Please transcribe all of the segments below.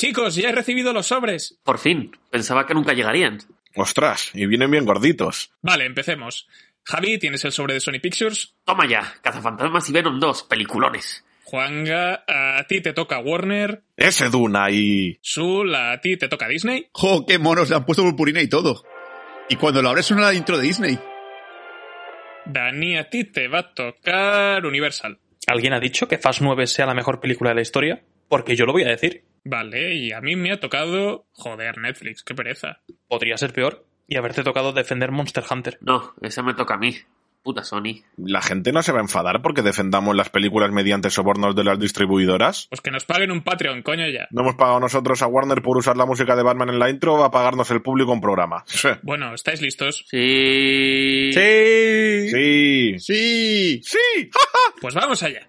Chicos, ya he recibido los sobres. Por fin, pensaba que nunca llegarían. Ostras, y vienen bien gorditos. Vale, empecemos. Javi, ¿tienes el sobre de Sony Pictures? Toma ya, Cazafantasmas y Venom 2, peliculones. Juanga, a ti te toca Warner. Ese Duna y... Sul, a ti te toca Disney. ¡Jo, qué monos! Le han puesto purpurina y todo. Y cuando lo abres suena la intro de Disney. Dani, a ti te va a tocar Universal. ¿Alguien ha dicho que Fast 9 sea la mejor película de la historia? Porque yo lo voy a decir. Vale, y a mí me ha tocado... Joder, Netflix, qué pereza. Podría ser peor y haberte tocado defender Monster Hunter. No, esa me toca a mí. Puta Sony. ¿La gente no se va a enfadar porque defendamos las películas mediante sobornos de las distribuidoras? Pues que nos paguen un Patreon, coño ya. ¿No hemos pagado nosotros a Warner por usar la música de Batman en la intro o va a pagarnos el público un programa? Bueno, ¿estáis listos? Sí. Sí. Sí. ¡Sí! ¡Sí! Pues vamos allá.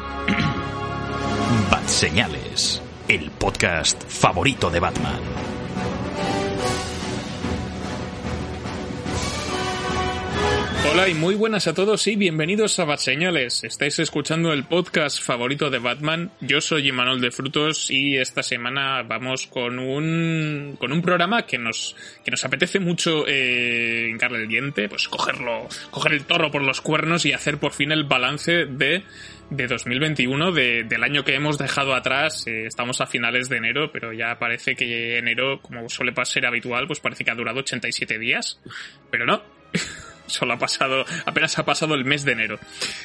Señales, el podcast favorito de Batman. Hola y muy buenas a todos y bienvenidos a Bat Señales. Estáis escuchando el podcast favorito de Batman. Yo soy Imanol de Frutos y esta semana vamos con un con un programa que nos que nos apetece mucho eh, hincarle el diente, pues cogerlo, coger el toro por los cuernos y hacer por fin el balance de de 2021, de, del año que hemos dejado atrás. Eh, estamos a finales de enero, pero ya parece que enero, como suele ser habitual, pues parece que ha durado 87 días. Pero no. Solo ha pasado, apenas ha pasado el mes de enero.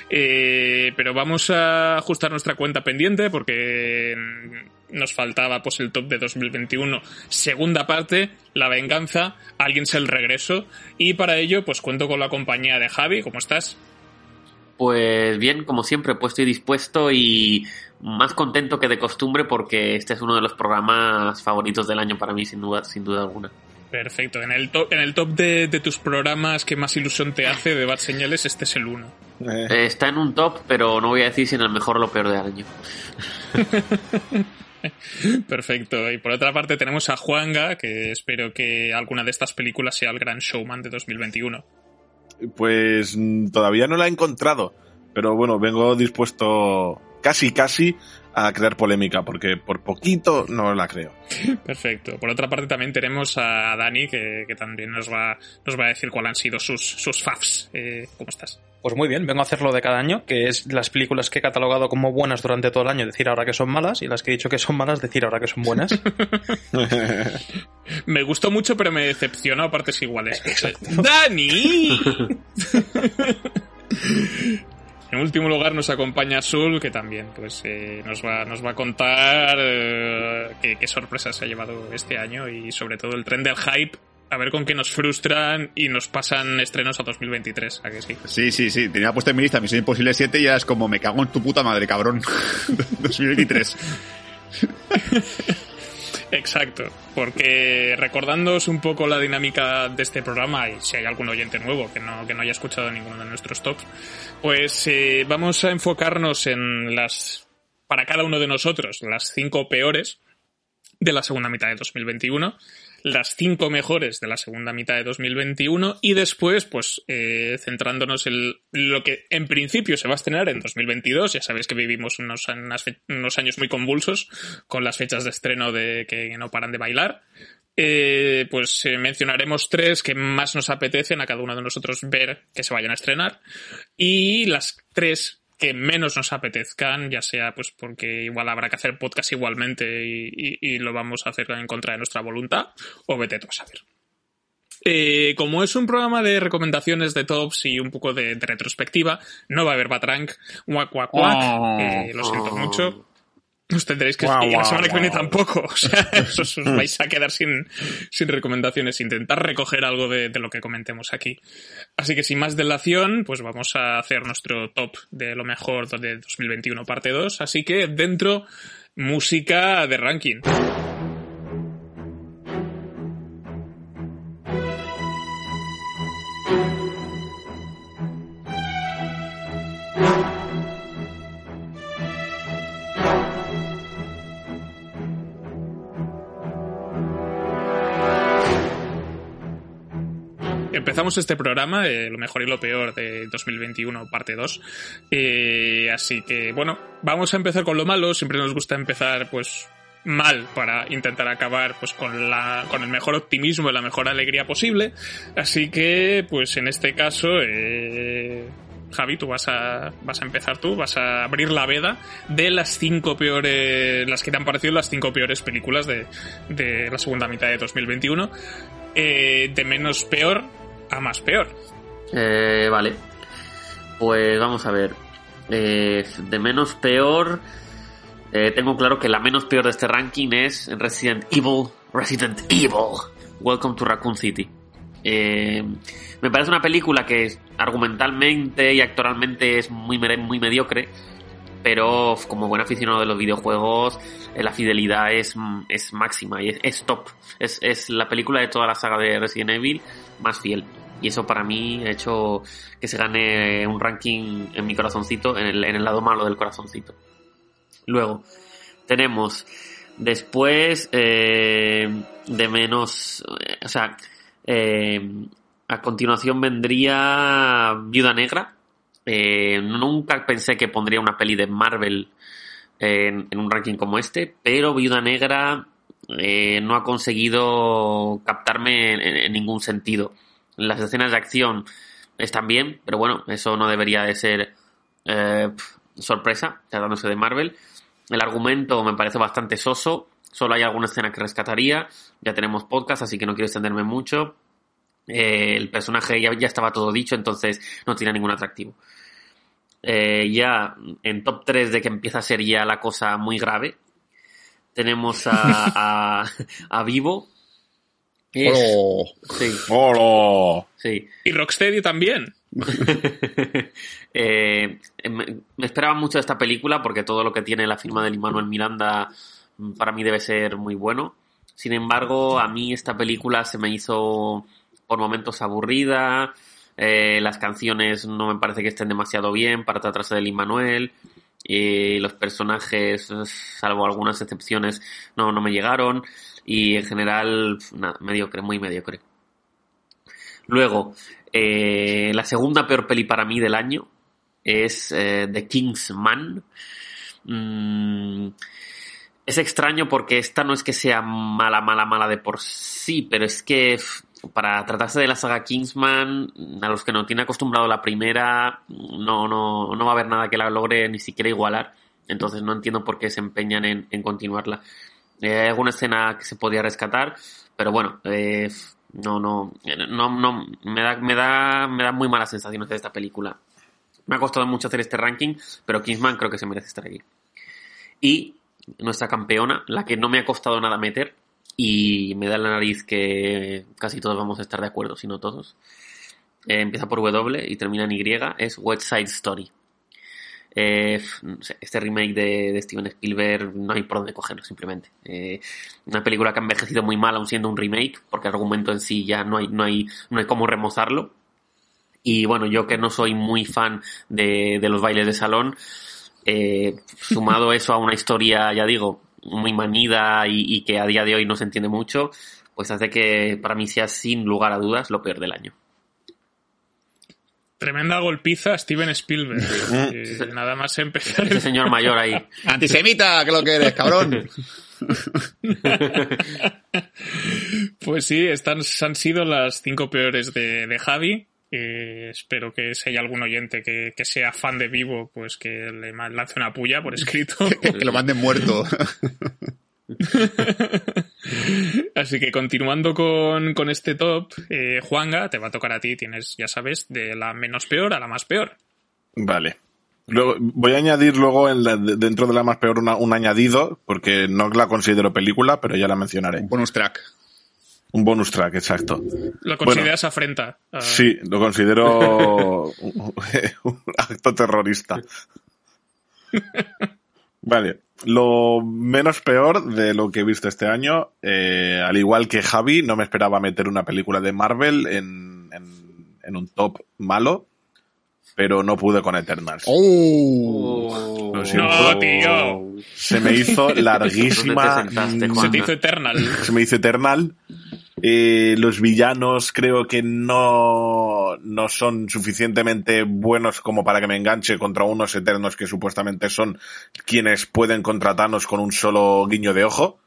Eh, pero vamos a ajustar nuestra cuenta pendiente porque nos faltaba pues el top de 2021, segunda parte, la venganza, alguien se el regreso. Y para ello, pues cuento con la compañía de Javi. ¿Cómo estás? Pues bien, como siempre, puesto y dispuesto y más contento que de costumbre porque este es uno de los programas favoritos del año para mí, sin duda, sin duda alguna. Perfecto. En el top, en el top de, de tus programas que más ilusión te hace de Bad Señales, este es el uno. Eh, está en un top, pero no voy a decir si en el mejor o lo peor del año. Perfecto. Y por otra parte tenemos a Juanga, que espero que alguna de estas películas sea el gran showman de 2021. Pues mm, todavía no la he encontrado, pero bueno, vengo dispuesto casi casi a crear polémica, porque por poquito no la creo. Perfecto. Por otra parte también tenemos a Dani, que, también nos va, nos va a decir cuáles han sido sus, sus faves. Eh, ¿Cómo estás? Pues muy bien, vengo a hacerlo de cada año, que es las películas que he catalogado como buenas durante todo el año, decir ahora que son malas, y las que he dicho que son malas, decir ahora que son buenas. me gustó mucho, pero me decepcionó a partes iguales. ¡Dani! En último lugar nos acompaña Sul, que también pues eh, nos, va, nos va a contar eh, qué, qué sorpresas se ha llevado este año y sobre todo el tren del hype a ver con qué nos frustran y nos pasan estrenos a 2023, ¿a que sí? Sí, sí, sí. Tenía puesto en mi lista Misión Imposible 7 y ya es como me cago en tu puta madre, cabrón. 2023. Exacto, porque recordándoos un poco la dinámica de este programa, y si hay algún oyente nuevo que no, que no haya escuchado ninguno de nuestros tops, pues eh, vamos a enfocarnos en las, para cada uno de nosotros, las cinco peores de la segunda mitad de 2021 las cinco mejores de la segunda mitad de 2021 y después, pues, eh, centrándonos en lo que en principio se va a estrenar en 2022. Ya sabéis que vivimos unos, años muy convulsos con las fechas de estreno de que no paran de bailar. Eh, pues eh, mencionaremos tres que más nos apetecen a cada uno de nosotros ver que se vayan a estrenar y las tres que menos nos apetezcan, ya sea pues porque igual habrá que hacer podcast igualmente y, y, y lo vamos a hacer en contra de nuestra voluntad, o vete tú a saber. Eh, como es un programa de recomendaciones de tops y un poco de, de retrospectiva, no va a haber Batrank, guac, guac, guac, Oh. eh, lo siento Oh. mucho. Os tendréis que... Y la semana que viene tampoco. O sea, os, os vais a quedar sin, sin recomendaciones. Intentar recoger algo de, de lo que comentemos aquí. Así que sin más delación, pues vamos a hacer nuestro top de lo mejor de 2021 parte 2. Así que dentro música de ranking. Este programa, eh, lo mejor y lo peor de 2021, parte 2. Eh, así que, bueno, vamos a empezar con lo malo. Siempre nos gusta empezar, pues, mal para intentar acabar pues con la con el mejor optimismo y la mejor alegría posible así que pues en este caso eh, Javi tú vas a vas a empezar tú vas a abrir la veda de las cinco peores las que te han parecido las cinco peores películas de, de la segunda mitad de 2021 eh, de menos peor a más peor. Eh, vale. Pues vamos a ver. Eh, de menos peor, eh, tengo claro que la menos peor de este ranking es Resident Evil. Resident Evil. Welcome to Raccoon City. me parece una película que argumentalmente y actoralmente es muy, muy mediocre, pero como buen aficionado de los videojuegos, la fidelidad es, es máxima y es, top. Es, es, la película de toda la saga de Resident Evil más fiel. Y eso para mí ha hecho que se gane un ranking en mi corazoncito, en el, en el lado malo del corazoncito. Luego, tenemos después eh, de menos, eh, o sea, eh, a continuación vendría Viuda Negra. Nunca pensé que pondría una peli de Marvel en, un ranking como este, pero Viuda Negra no ha conseguido captarme en ningún sentido. Las escenas de acción están bien, pero bueno, eso no debería de ser eh, sorpresa, tratándose de Marvel. El argumento me parece bastante soso, solo hay alguna escena que rescataría, ya tenemos podcast, así que no quiero extenderme mucho. Eh, el personaje ya, ya, estaba todo dicho, entonces no tiene ningún atractivo. Eh, ya en top 3 de que empieza a ser ya la cosa muy grave, tenemos a, a Vivo, Sí. ¡Hola! Sí. Y Rocksteady también. Eh, me, esperaba mucho de esta película porque todo lo que tiene la firma de Manuel Miranda mm, para mí debe ser muy bueno. Sin embargo, a mí esta película se me hizo por momentos aburrida. Eh, las canciones no me parece que estén demasiado bien para tratarse de Lin Manuel. Eh, los personajes, salvo algunas excepciones, no, no me llegaron y en general, nada, mediocre, muy mediocre. Luego, eh, la segunda peor peli para mí del año es eh, The King's Man. Mm, es extraño porque esta no es que sea mala, mala, mala de por sí, pero es que para tratarse de la saga Kingsman, a los que no tiene acostumbrado la primera, no, no, no va a haber nada que la logre ni siquiera igualar. Entonces no entiendo por qué se empeñan en, continuarla. Eh, hay alguna escena que se podía rescatar, pero bueno, eh, no, no, no, no, me da, me da, me da muy malas sensaciones de esta película. Me ha costado mucho hacer este ranking, pero Kingsman creo que se merece estar aquí. Y nuestra campeona, la que no me ha costado nada meter, y me da la nariz que casi todos vamos a estar de acuerdo, si no todos. Eh, empieza por W y termina en Y, es West Side Story. Eh, este remake de, Steven Spielberg no hay por dónde cogerlo, simplemente. Eh, una película que ha envejecido muy mal, aún siendo un remake, porque el argumento en sí ya no hay, no hay, no hay cómo remozarlo. Y bueno, yo que no soy muy fan de, los bailes de salón, eh, sumado eso a una historia, ya digo, muy manida y, y que a día de hoy no se entiende mucho, pues hace que para mí sea sin lugar a dudas lo peor del año. Tremenda golpiza a Steven Spielberg. nada más empezar. Ese señor mayor ahí. Antisemita, que lo que eres, cabrón. pues sí, estas han sido las cinco peores de, Javi. Eh, espero que si hay algún oyente que, sea fan de Vivo, pues que le lance una puya por escrito. que lo manden muerto. Así que continuando con, este top, eh, Juanga, te va a tocar a ti, tienes, ya sabes, de la menos peor a la más peor. Vale. Luego, voy a añadir luego en dentro de la más peor un añadido, porque no la considero película, pero ya la mencionaré. Un bonus track. Un bonus track, exacto. ¿Lo consideras afrenta? Sí, lo considero un acto terrorista. Vale. lo menos peor de lo que he visto este año. Eh, al igual que Javi, no me esperaba meter una película de Marvel en, en, en un top malo, pero no pude con Eternals. ¡Oh! Lo siento. No, tío. Se me hizo larguísima. ¿Dónde te sentaste, mm, Se te hizo Eternal. se me hizo Eternal. Eh, los villanos creo que no, no son suficientemente buenos como para que me enganche contra unos eternos que supuestamente son quienes pueden contratarnos con un solo guiño de ojo.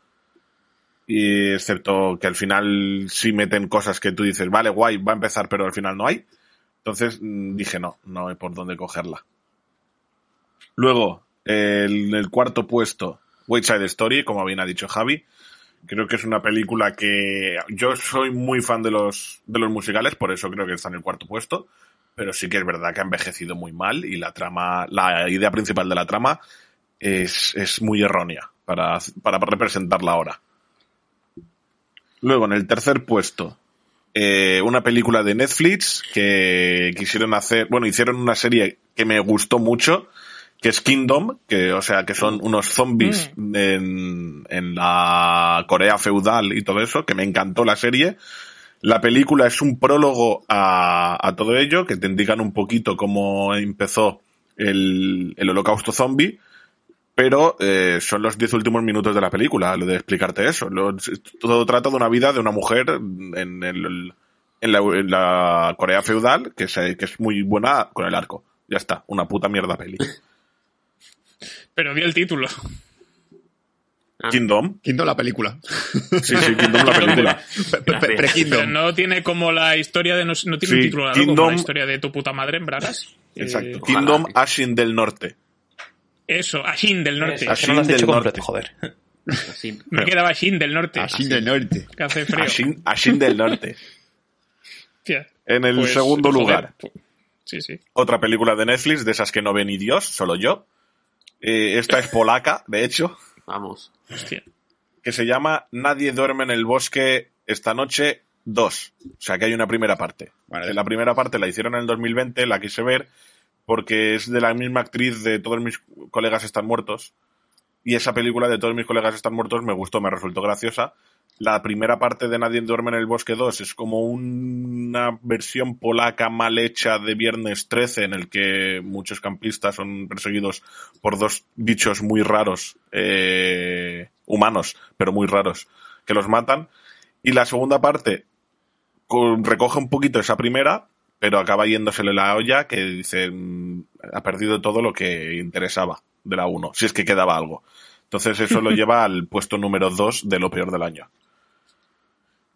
Y excepto que al final sí meten cosas que tú dices, vale, guay, va a empezar, pero al final no hay. Entonces mm, dije, no, no hay por dónde cogerla. Luego, el, el cuarto puesto, Wait Side Story, como bien ha dicho Javi. Creo que es una película que yo soy muy fan de los, de los musicales, por eso creo que está en el cuarto puesto. Pero sí que es verdad que ha envejecido muy mal y la trama, la idea principal de la trama es, es muy errónea para, para representarla ahora. Luego, en el tercer puesto, eh, una película de Netflix que quisieron hacer, bueno, hicieron una serie que me gustó mucho, que es Kingdom, que, o sea, que son unos zombies en, en la Corea feudal y todo eso, que me encantó la serie. La película es un prólogo a, a todo ello, que te indican un poquito cómo empezó el, el holocausto zombie, pero eh, son los diez últimos minutos de la película, lo de explicarte eso. Lo- todo trata de una vida de una mujer en, el, en, la, en la Corea feudal, que es, que es muy buena con el arco. Ya está, una puta mierda peli. Pero di el título. Ah. Kingdom. Quinto la película. Sí, sí, Kingdom la película. Pero Pre-Kingdom. no tiene como la historia de. No, no tiene un título largo como Kingdom- la historia de tu puta madre en Bragas. Exacto. Eh, Kingdom. Ashin del Norte. eso, Ashin del norte. Es que no lo has Ashin hecho del completo, norte. joder. Así. Me quedaba Ashin del norte. Así del norte. Que hace frío. Ashin, Ashin del Norte. En el Pues, segundo joder, lugar, Sí, sí. otra película de Netflix, de esas que no ve ni Dios, solo yo. Eh, esta es polaca, de hecho, Vamos. Hostia. que se llama Nadie duerme en el bosque esta noche 2. O sea que hay una primera parte. Vale. La primera parte la hicieron en el 2020, la quise ver porque es de la misma actriz de Todos mis colegas están muertos. Y esa película de Todos mis colegas están muertos me gustó, me resultó graciosa. La primera parte de Nadie duerme en el bosque 2 es como una versión polaca mal hecha de Viernes 13 en el que muchos campistas son perseguidos por dos bichos muy raros, eh, humanos, pero muy raros, que los matan. Y la segunda parte con- recoge un poquito esa primera, pero acaba yéndosele la olla que dice, mm, ha perdido todo lo que interesaba de la 1, si es que quedaba algo. Entonces eso lo lleva al puesto número 2 de lo peor del año.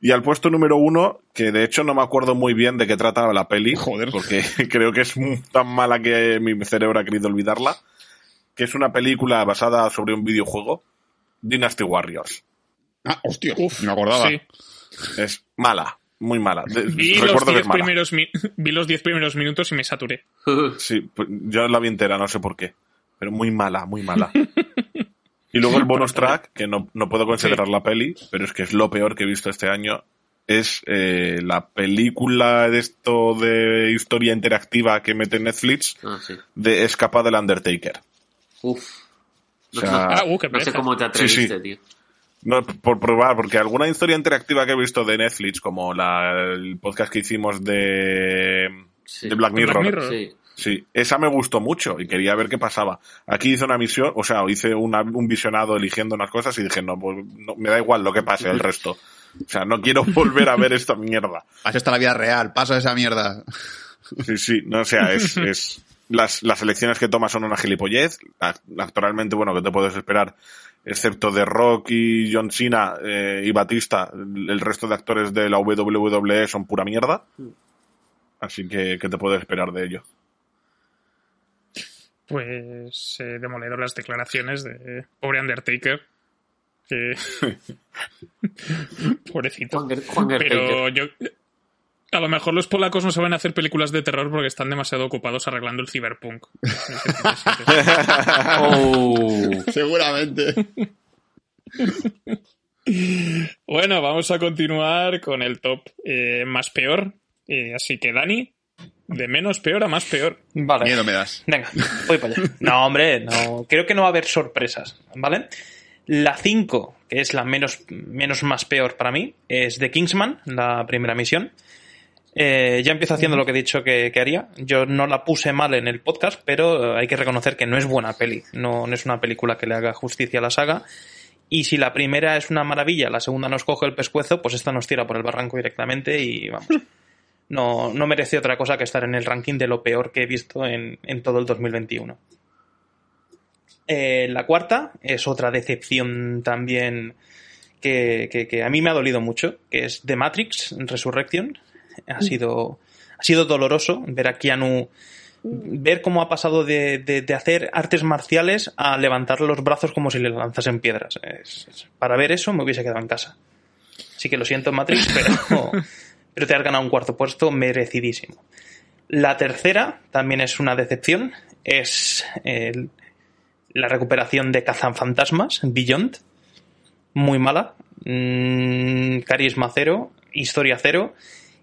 Y al puesto número 1, que de hecho no me acuerdo muy bien de qué trataba la peli, Joder. porque creo que es tan mala que mi cerebro ha querido olvidarla, que es una película basada sobre un videojuego, Dynasty Warriors. Ah, hostia. Uf, me acordaba. sí. Es mala, muy mala. De- Vi los, recuerdo que 10 es mala. primeros vi los 10 primeros minutos y me saturé. Sí, pues yo la vi entera, no sé por qué. Pero muy mala, muy mala. Y luego el bonus track, que no, no puedo considerar la peli, pero es que es lo peor que he visto este año, es eh, la película de esto de historia interactiva que mete Netflix Ah, sí. de Escapa del Undertaker. Uf. O sea, Ah, uh, qué No sé cómo te Sí, sí. atreviste, tío. No, por probar, porque alguna historia interactiva que he visto de Netflix, como la, el podcast que hicimos de, Sí. de Black ¿De Mirror, Black Mirror? Sí. Sí, esa me gustó mucho y quería ver qué pasaba. Aquí hice una misión, o sea, hice una- un visionado eligiendo unas cosas y dije, no, pues, no, me da igual lo que pase el resto. O sea, no quiero volver a ver esta mierda. Así está la vida real. Pasa esa mierda. Sí, sí, no, o sea, es, es, las, las elecciones que toma son una gilipollez. Ac- Actualmente, bueno, ¿qué te puedes esperar? Excepto de Rock y John Cena eh, y Batista, el resto de actores de la WWE son pura mierda. Así que, ¿qué te puedes esperar de ello? Pues eh, demoledor las declaraciones de pobre Undertaker. Que... Pobrecito. Juan, Ger- Juan Pero yo... A lo mejor los polacos no saben hacer películas de terror porque están demasiado ocupados arreglando el cyberpunk. Oh. Seguramente. bueno, vamos a continuar con el top eh, más peor. Eh, así que, Dani, De menos peor a más peor. Vale. Miedo me das. Venga, voy para allá. No, hombre, no. Creo que no va a haber sorpresas, ¿vale? La 5, que es la menos, menos más peor para mí, es The Kingsman, la primera misión. Eh, ya empiezo haciendo lo que he dicho que, que haría. Yo no la puse mal en el podcast, pero eh, hay que reconocer que no es buena peli. No, no es una película que le haga justicia a la saga. Y si la primera es una maravilla, la segunda nos coge el pescuezo, pues esta nos tira por el barranco directamente y vamos. No, no merece otra cosa que estar en el ranking de lo peor que he visto en, en todo el 2021. Eh, la cuarta es otra decepción también que, que- que a mí me ha dolido mucho, que es The Matrix Resurrection. Ha sido, ha sido doloroso ver a Keanu, ver cómo ha pasado de, de- de hacer artes marciales a levantar los brazos como si le lanzasen piedras. Es- es- para ver eso me hubiese quedado en casa. Así que lo siento, Matrix, pero, pero te has ganado un cuarto puesto merecidísimo. La tercera también es una decepción. Es el- la recuperación de Cazafantasmas, Beyond. Muy mala. Mm, carisma cero. Historia cero.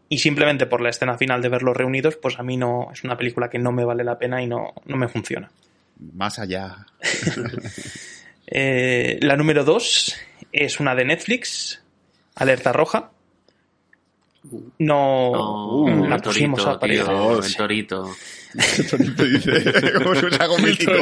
Y simplemente por la escena final de verlos reunidos, pues a mí no es una película que no me vale la pena y no, no me funciona. Más allá. Eh, la número dos es una de Netflix, Alerta Roja. No, No, la Uh, el pusimos torito, a parecer. tío, el torito. Dice, si fuese algo mítico.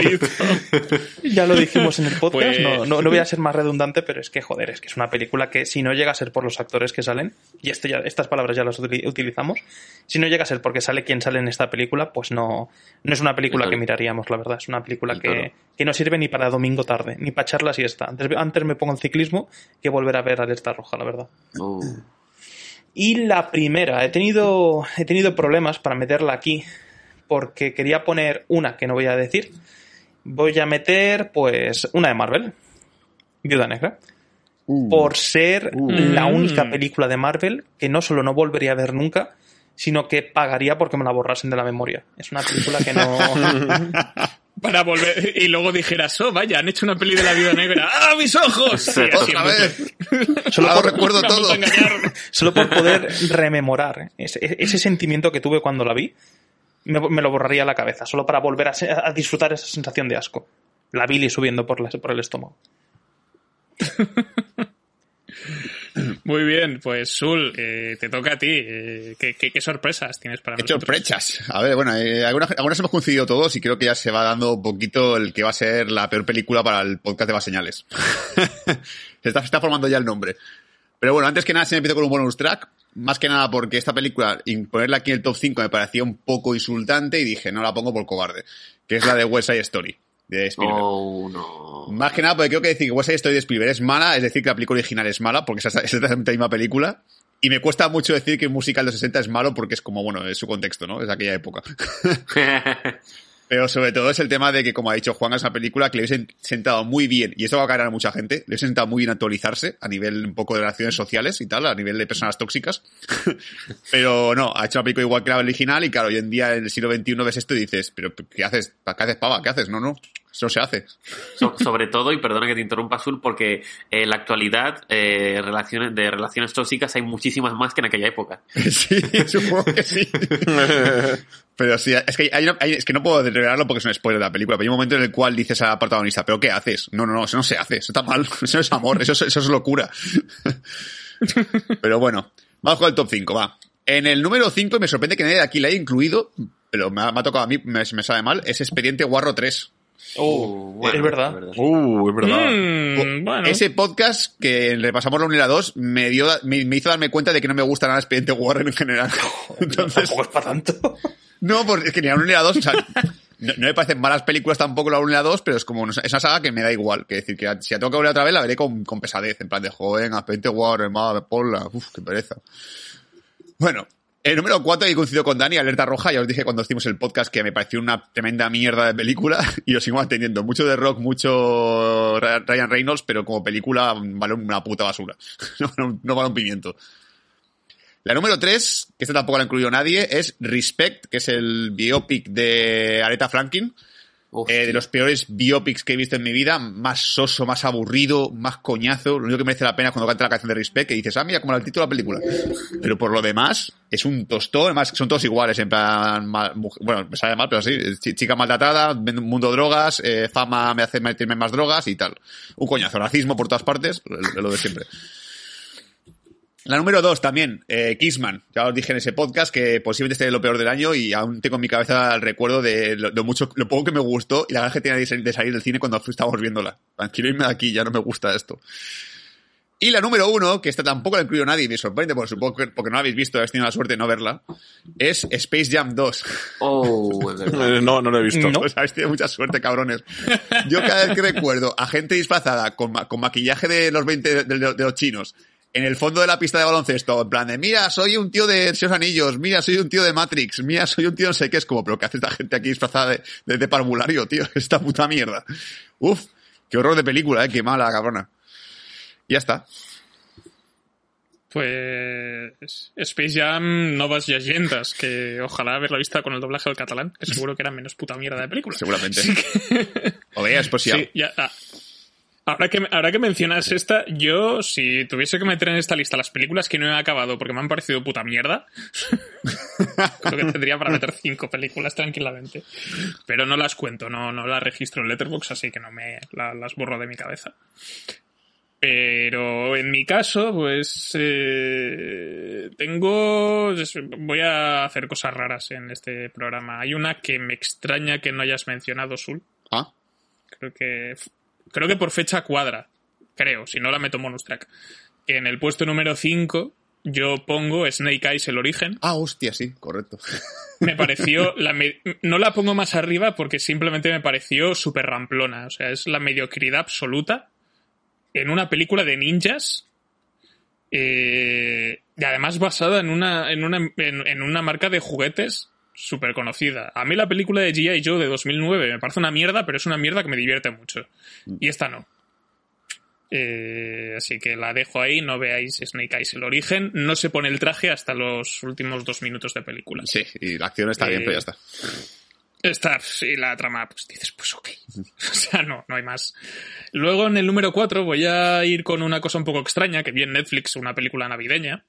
Ya lo dijimos en el podcast, Pues- no, no, no voy a ser más redundante, pero es que, joder, es que es una película que si no llega a ser por los actores que salen, y esto ya, estas palabras ya las utili- utilizamos, si no llega a ser porque sale quien sale en esta película, pues no, no es una película El que miraríamos, la verdad. Es una película El que, que no sirve ni para domingo tarde, ni para echar la siesta. Antes, antes me pongo en ciclismo que volver a ver Alerta Roja, la verdad. Uh, Y la primera, he tenido, he tenido problemas para meterla aquí porque quería poner una que no voy a decir. Voy a meter, pues, una de Marvel, Viuda Negra, Uh, por ser la Mm. única película de Marvel que no solo no volvería a ver nunca, sino que pagaría porque me la borrasen de la memoria. Es una película que no... Para volver. Y luego dijeras, oh, vaya, han hecho una peli de la vida negra. ¡Ah, mis ojos! Sí, Otra vez. Solo por, recuerdo todo. solo por poder rememorar ese, ese sentimiento que tuve cuando la vi, me, me lo borraría la cabeza, solo para volver a, disfrutar esa sensación de asco. La Billy subiendo por, la- por el estómago. Muy bien, pues Sul, eh, te toca a ti. Eh, ¿qué, qué, qué sorpresas tienes para hecho nosotros? prechas. A ver, bueno, eh, algunas, algunas hemos coincidido todos y creo que ya se va dando un poquito el que va a ser la peor película para el podcast de Baseñales. se, está, se está formando ya el nombre. Pero bueno, antes que nada, se me empiezo con un bonus track. Más que nada porque esta película, ponerla aquí en el top 5 me parecía un poco insultante y dije, no la pongo por cobarde. Que es la de West Side Story, de Spielberg. oh, no. Más que nada porque creo que decir que West Side Story de Spielberg es mala, es decir, que la película original es mala, porque es exactamente la misma película. Y me cuesta mucho decir que un musical de los 60 es malo porque es como, bueno, es su contexto, ¿no? Es aquella época. Pero sobre todo es el tema de que, como ha dicho Juan, es una película que le hubiesen sentado muy bien, y esto va a caer a mucha gente, le hubiesen sentado muy bien actualizarse a nivel un poco de relaciones sociales y tal, a nivel de personas tóxicas. pero no, ha hecho una película igual que la original y claro, hoy en día en el siglo XXI ves esto y dices, pero ¿qué haces? ¿Qué haces, pava? ¿Qué haces? No, no, eso no se hace. So- sobre todo, y perdona que te interrumpa, Azul, porque en la actualidad eh, relaciones, de relaciones tóxicas hay muchísimas más que en aquella época. Sí, supongo que sí. Pero sí, es que, hay, una- hay- es que no puedo revelarlo porque es un spoiler de la película, pero hay un momento en el cual dices al protagonista, ¿pero qué haces? No, no, no, eso no se hace, eso está mal, eso no es amor, eso, es- eso es locura. Pero bueno, vamos con el top 5, va. En el número 5, y me sorprende que nadie de aquí la haya incluido, pero me ha, me ha tocado a mí, me, me sabe mal, es Expediente Guarro 3. Oh, bueno, es verdad. Uh, es verdad. Mm, bueno, Ese podcast que repasamos la unidad 2 me, dio, me, me hizo darme cuenta de que no me gusta nada Expediente Warren en general. Entonces, Tampoco es para tanto. No, porque es que ni la 1 ni la 2, o sea, no, no me parecen malas películas tampoco la 1 ni la 2, pero es como es una saga que me da igual. Que decir, que si la tengo que ver otra vez, la veré con, con pesadez, en plan de joven, 20 Warren, madre, ponla, uff, qué pereza. Bueno, el número 4 y coincido con Dani, Alerta Roja, ya os dije cuando hicimos el podcast que me pareció una tremenda mierda de película y lo sigo manteniendo. Mucho de rock, mucho Ryan Reynolds, pero como película vale una puta basura. No, no, vale un pimiento. La número 3, que esta tampoco la ha incluido nadie, es Respect, que es el biopic de Aretha Franklin. Eh, de los peores biopics que he visto en mi vida, más soso, más aburrido, más coñazo. Lo único que merece la pena es cuando canta la canción de Respect, que dices, ah, mira, como el título de la película. Pero por lo demás, es un tostón, además son todos iguales, en plan, mal- mujer- bueno, me sale mal, pero sí, chi- chica maltratada, mundo drogas, eh, fama me hace meterme más drogas y tal. Un coñazo, racismo por todas partes, lo de siempre. La número dos también, eh, Kissman. Ya os dije en ese podcast que posiblemente esté lo peor del año y aún tengo en mi cabeza el recuerdo de lo, lo mucho, lo poco que me gustó y la ganas que tenía de sal- de salir del cine cuando estábamos viéndola. Quiero irme de aquí, ya no me gusta esto. Y la número uno, que esta tampoco la incluyo nadie y me sorprende porque supongo que porque no la habéis visto, habéis tenido la suerte de no verla, es Space Jam 2. Oh, es verdad. No, no lo he visto. No. Pues habéis tenido mucha suerte, cabrones. Yo cada vez que recuerdo a gente disfrazada con, ma- con maquillaje de los 20 de, de- de los chinos en el fondo de la pista de baloncesto, en plan de, mira, soy un tío de Seos Anillos, mira, soy un tío de Matrix, mira, soy un tío no sé qué, es como, pero ¿qué hace esta gente aquí disfrazada de, de, de parvulario, tío? Esta puta mierda. Uf, qué horror de película, eh, qué mala, cabrona. Y ya está. Pues Space Jam Novas Llegendas, que ojalá haberla vista con el doblaje al catalán, que seguro que era menos puta mierda de película. Seguramente. Que- O veas, pues ya. Sí, ya. ah. Ahora que, ahora que mencionas esta, yo, si tuviese que meter en esta lista las películas que no he acabado porque me han parecido puta mierda, creo que tendría para meter cinco películas tranquilamente. Pero no las cuento, no, no las registro en Letterboxd, así que no me la- las borro de mi cabeza. Pero en mi caso, pues eh, tengo... Voy a hacer cosas raras en este programa. Hay una que me extraña que no hayas mencionado, Sul. Ah, Creo que creo que por fecha cuadra. Creo, si no la meto en bonus track. Que en el puesto número 5 yo pongo Snake Eyes el origen. ah, hostia, sí, correcto. Me pareció la me- no la pongo más arriba porque simplemente me pareció súper ramplona, o sea, es la mediocridad absoluta en una película de ninjas eh, y además basada en una en una en, en una marca de juguetes súper conocida. A mí la película de G.I. Joe de 2009 me parece una mierda, pero es una mierda que me divierte mucho. Y esta no. Eh, así que la dejo ahí, no veáis Snake Eyes el origen. No se pone el traje hasta los últimos dos minutos de película. Sí, y la acción está bien, Eh, pero ya está. Está, sí, la trama, pues dices, pues ok. O sea, no, no hay más. Luego en el número 4 voy a ir con una cosa un poco extraña que vi en Netflix, una película navideña,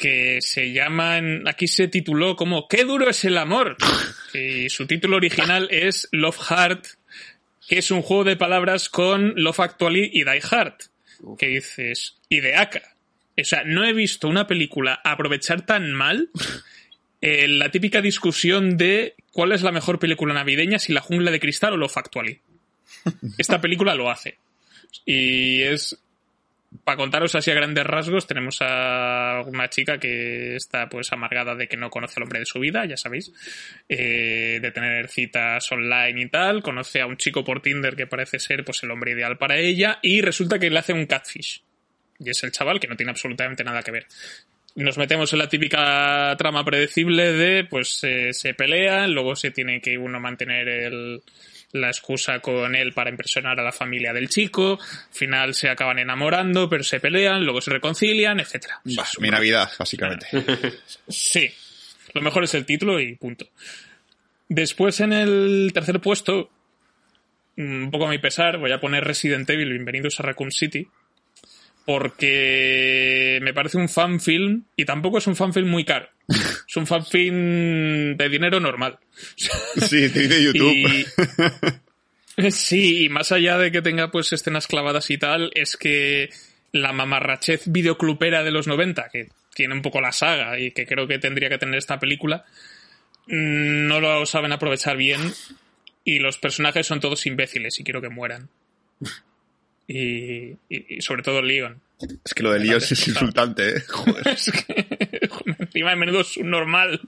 que se llama, en- aquí se tituló como ¿Qué duro es el amor? Y su título original es Love Heart, que es un juego de palabras con Love Actually y Die Hard. Que dices, y de Aka. O sea, no he visto una película aprovechar tan mal eh, la típica discusión de cuál es la mejor película navideña, si La jungla de cristal o Love Actually. Esta película lo hace. Y es. Para contaros así a grandes rasgos, tenemos a una chica que está pues amargada de que no conoce al hombre de su vida, ya sabéis, eh, de tener citas online y tal, conoce a un chico por Tinder que parece ser pues el hombre ideal para ella y resulta que le hace un catfish. Y es el chaval que no tiene absolutamente nada que ver nos metemos en la típica trama predecible de pues eh, se pelean, luego se tiene que uno mantener el, la excusa con él para impresionar a la familia del chico, al final se acaban enamorando, pero se pelean, luego se reconcilian, etcétera. Bah, mi Navidad, básicamente. Sí, lo mejor es el título y punto. Después en el tercer puesto, un poco a mi pesar, voy a poner Resident Evil, Bienvenidos a Raccoon City, porque me parece un fanfilm y tampoco es un fanfilm muy caro. Es un fanfilm de dinero normal. Sí, dice YouTube. Y, sí, y más allá de que tenga pues escenas clavadas y tal, es que la mamarrachez videoclupera de los 90, que tiene un poco la saga y que creo que tendría que tener esta película, mm, no lo saben aprovechar bien y los personajes son todos imbéciles y quiero que mueran. Y, y- y sobre todo Leon. Es que lo de Líos es insultante, ¿eh? Joder. Es que encima de menudo es un normal.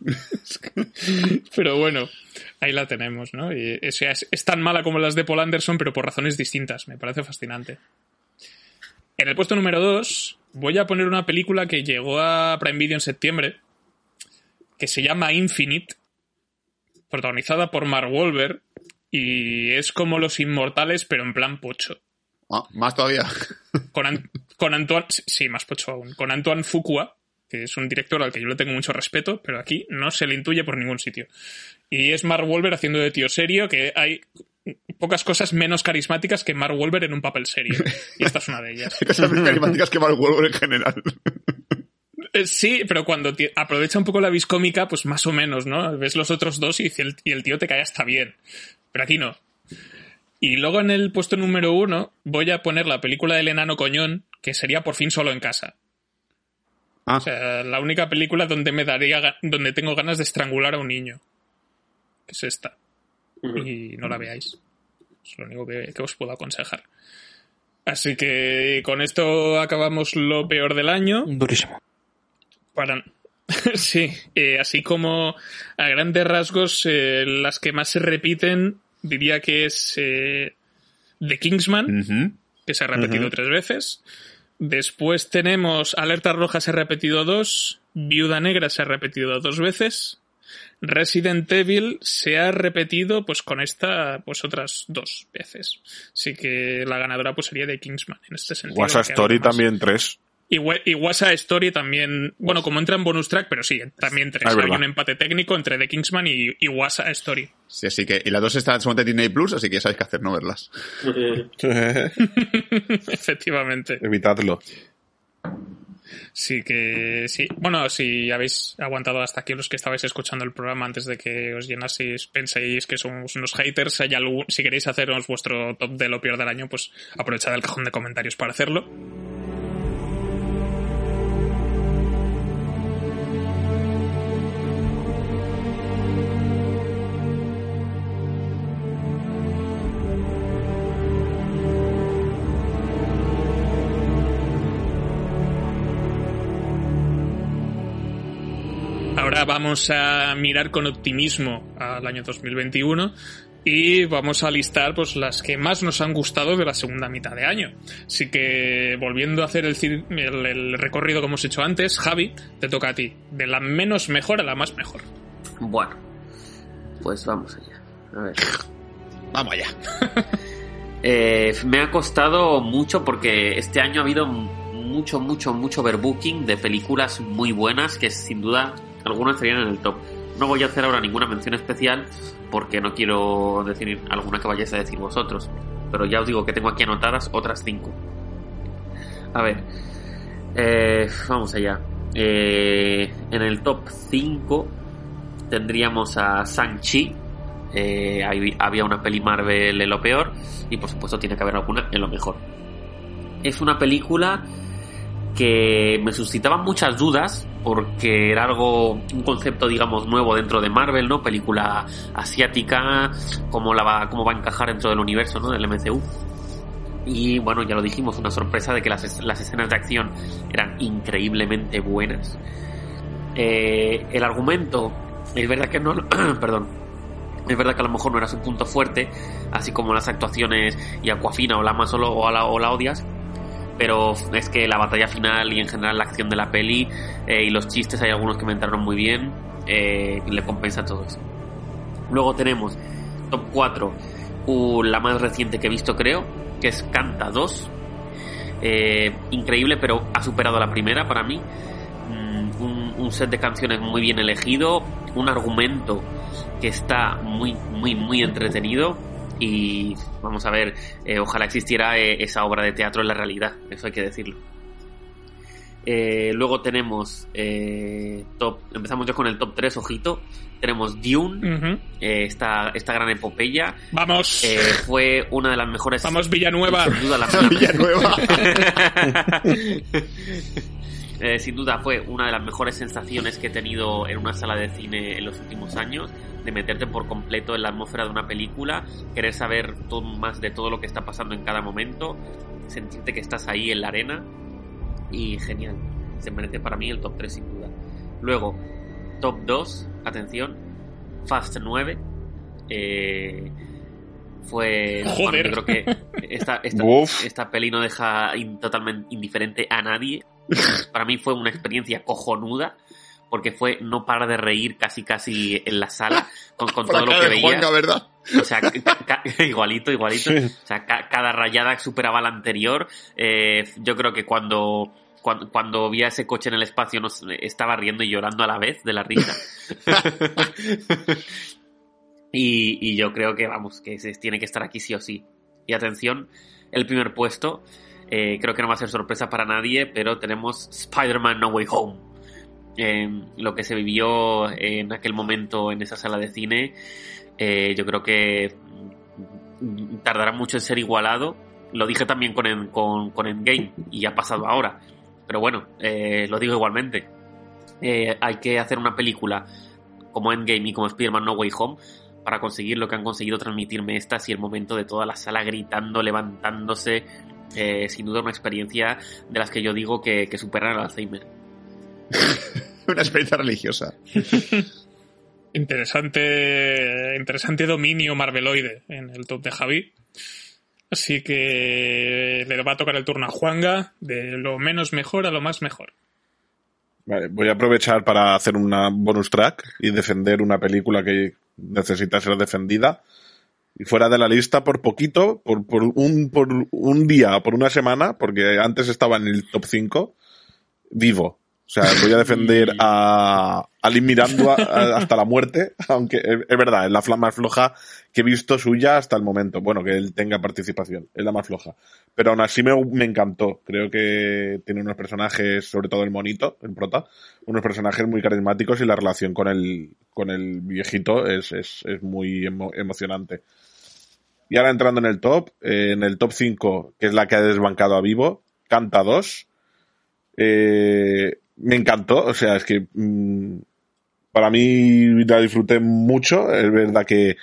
Pero bueno, ahí la tenemos, ¿no? Y, o sea, es, es tan mala como las de Paul Anderson, pero por razones distintas. Me parece fascinante. En el puesto número 2 voy a poner una película que llegó a Prime Video en septiembre, que se llama Infinite, protagonizada por Mark Wahlberg, y es como Los Inmortales, pero en plan pocho. Ah, más todavía. Con, An- con Antoine, sí, más pocho aún, con Antoine Fuqua, que es un director al que yo le tengo mucho respeto, pero aquí no se le intuye por ningún sitio. Y es Mark Wolver haciendo de tío serio, que hay pocas cosas menos carismáticas que Mark Wolver en un papel serio. Y esta es una de ellas. Hay cosas más carismáticas que Mark Wahlberg en general. Eh, Sí, pero cuando aprovecha un poco la vis cómica, pues más o menos, ¿no? Ves los otros dos y el, y el tío te cae hasta bien. Pero aquí no. Y luego en el puesto número uno voy a poner la película del enano coñón, que sería por fin solo en casa. Ah, O sea, la única película donde me daría, donde tengo ganas de estrangular a un niño. Que es esta. Y no la veáis. Es lo único que, que os puedo aconsejar. Así que con esto acabamos lo peor del año. Durísimo. Para... sí, eh, así como a grandes rasgos, eh, las que más se repiten, diría que es eh, The Kingsman, que se ha repetido tres veces. Después tenemos Alerta Roja se ha repetido dos, Viuda Negra se ha repetido dos veces, Resident Evil se ha repetido pues con esta pues otras dos veces. Así que la ganadora pues sería The Kingsman en este sentido. Que Story también tres. Y, We- y WhatsApp Story también, bueno, como entra en bonus track, pero sí, también tres. Ah, Hay un empate técnico entre The Kingsman y, y WhatsApp Story. Sí, así que, y las dos están solamente en Disney Plus, así que ya sabéis qué hacer, no verlas. Efectivamente. Evitadlo. Sí que sí. Bueno, si habéis aguantado hasta aquí los que estabais escuchando el programa antes de que os llenaseis, penséis que somos unos haters, hay algún- si queréis haceros vuestro top de lo peor del año, pues aprovechad el cajón de comentarios para hacerlo. Vamos a mirar con optimismo al año 2021 y vamos a listar pues las que más nos han gustado de la segunda mitad de año. Así que volviendo a hacer el, cir- el- el recorrido que hemos hecho antes, Javi, te toca a ti, de la menos mejor a la más mejor. Bueno, pues vamos allá. A ver. Vamos allá. Eh, me ha costado mucho porque este año ha habido mucho, mucho, mucho overbooking de películas muy buenas que sin duda algunas estarían en el top. No voy a hacer ahora ninguna mención especial porque no quiero decir alguna que vayáis a decir vosotros. Pero ya os digo que tengo aquí anotadas otras cinco. A ver, eh, vamos allá. Eh, en el top 5 tendríamos a Shang-Chi. Eh, había una peli Marvel en lo peor y por supuesto tiene que haber alguna en lo mejor. Es una película que me suscitaba muchas dudas porque era algo, un concepto digamos nuevo dentro de Marvel, ¿no? Película asiática, cómo, la va, cómo va a encajar dentro del universo, ¿no? Del MCU. Y bueno, ya lo dijimos, una sorpresa de que las, las escenas de acción eran increíblemente buenas. Eh, el argumento, es verdad que no, perdón, es verdad que a lo mejor no era su punto fuerte, así como las actuaciones y Aquafina o la lo- o la, o la odias, pero es que la batalla final y en general la acción de la peli eh, y los chistes hay algunos que me entraron muy bien, eh, le compensa todo eso. Luego tenemos top 4, uh, la más reciente que he visto creo, que es Canta 2. Eh, increíble, pero ha superado la primera para mí. Mm, un, un set de canciones muy bien elegido, un argumento que está muy, muy, muy entretenido. Y vamos a ver, eh, ojalá existiera eh, esa obra de teatro en la realidad, eso hay que decirlo. Eh, luego tenemos eh, top, empezamos ya con el top 3, ojito. Tenemos Dune, esta, esta gran epopeya. Vamos, Eh, fue una de las mejores. vamos Villanueva. Sin duda, la, la- Villanueva. Sin duda fue una de las mejores sensaciones que he tenido en una sala de cine en los últimos años, de meterte por completo en la atmósfera de una película, querer saber todo, más de todo lo que está pasando en cada momento, sentirte que estás ahí en la arena y genial. Se merece para mí el top 3 sin duda. Luego, top 2, atención, Fast 9. Eh, fue... bueno, Joder. yo creo que esta, esta, esta peli no deja in- totalmente indiferente a nadie. Para mí fue una experiencia cojonuda porque fue no parar de reír casi casi en la sala con, todo lo que veía. Juanca, ¿verdad? O sea, igualito, igualito. O sea, cada rayada superaba la anterior. Eh, yo creo que cuando, cuando, cuando, vi a ese coche en el espacio nos, estaba riendo y llorando a la vez de la risa. y, y, yo creo que, vamos, que tiene que estar aquí sí o sí. Y atención, el primer puesto. Eh, creo que no va a ser sorpresa para nadie, pero tenemos Spider-Man No Way Home. Lo que se vivió en aquel momento en esa sala de cine eh, yo creo que tardará mucho en ser igualado. Lo dije también con, con, Endgame y ha pasado ahora. Pero bueno, eh, lo digo igualmente. Eh, hay que hacer una película como Endgame y como Spider-Man No Way Home para conseguir lo que han conseguido transmitirme estas y el momento de toda la sala gritando, levantándose. sin duda una experiencia de las que yo digo que, que superan al Alzheimer. una experiencia religiosa. Interesante, interesante dominio marveloide en el top de Javi. Así que le va a tocar el turno a Juanga, de lo menos mejor a lo más mejor. Vale, voy a aprovechar para hacer una bonus track y defender una película que necesita ser defendida. Y fuera de la lista por poquito, por, por, un, por un día, por una semana, porque antes estaba en el top 5, vivo. O sea, voy a defender a, a Mirando hasta la muerte, aunque es, verdad, es la flama floja que he visto suya hasta el momento. Bueno, que él tenga participación, es la más floja. Pero aún así me, me encantó. Creo que tiene unos personajes, sobre todo el monito, el prota, unos personajes muy carismáticos y la relación con el, con el viejito es, es, es muy emocionante. Y ahora entrando en el top, eh, en el top 5, que es la que ha desbancado a Vivo, Canta 2. Eh, me encantó, o sea, es que mm, para mí la disfruté mucho, es verdad que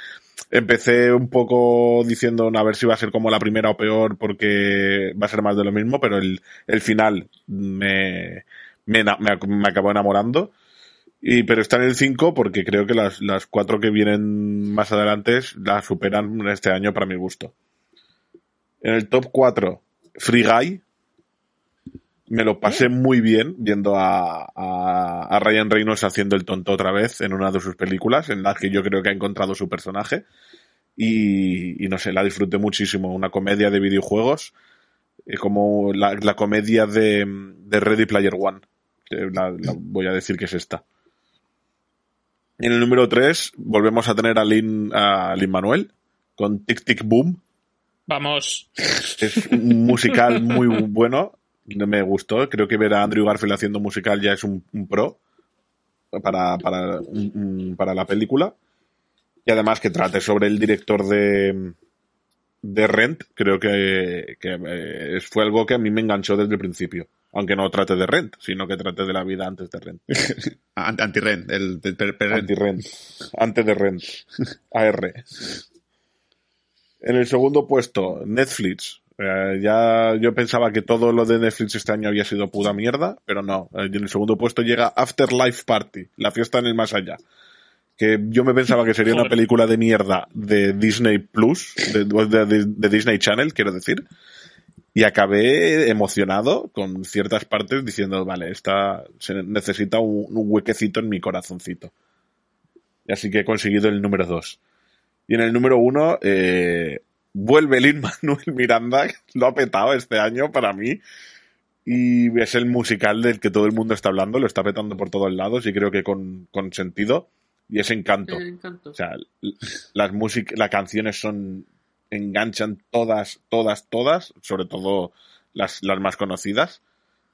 empecé un poco diciendo a ver si va a ser como la primera o peor porque va a ser más de lo mismo, pero el, el final me, me, me, acabó enamorando. Y, pero está en el 5 porque creo que las, las cuatro que vienen más adelante la superan este año para mi gusto. En el top 4, Free Guy, me lo pasé muy bien viendo a, a, Ryan Reynolds haciendo el tonto otra vez en una de sus películas, en la que yo creo que ha encontrado su personaje. Y, no sé, la disfruté muchísimo. Una comedia de videojuegos, eh, como la, la, comedia de, de Ready Player One. La, voy a decir que es esta. En el número 3 volvemos a tener a Lin, a Lin Manuel con Tic Tic Boom. Vamos. Es un musical muy bueno me gustó. Creo que ver a Andrew Garfield haciendo musical ya es un, pro para, para, para la película. Y además que trate sobre el director de, de Rent, creo que, que eh, fue algo que a mí me enganchó desde el principio. Aunque no trate de Rent, sino que trate de la vida antes de Rent. Anti-Rent, el, Anti-Rent. Antes de Rent. AR. En el segundo puesto, Netflix. Eh, ya yo pensaba que todo lo de Netflix este año había sido puta mierda, pero no. Eh, en el segundo puesto llega Afterlife Party, la fiesta en el más allá. Que yo me pensaba que sería una película de mierda de Disney Plus, de, Disney Channel, quiero decir. Y acabé emocionado con ciertas partes diciendo, vale, esta se necesita un, huequecito en mi corazoncito. Y así que he conseguido el número dos. Y en el número uno, eh, vuelve Lin Manuel Miranda, lo ha petado este año para mí. Y es el musical del que todo el mundo está hablando, lo está petando por todos lados y creo que con, con sentido. Y es encanto. O sea, las las canciones son, enganchan todas, todas, todas, sobre todo las, las más conocidas.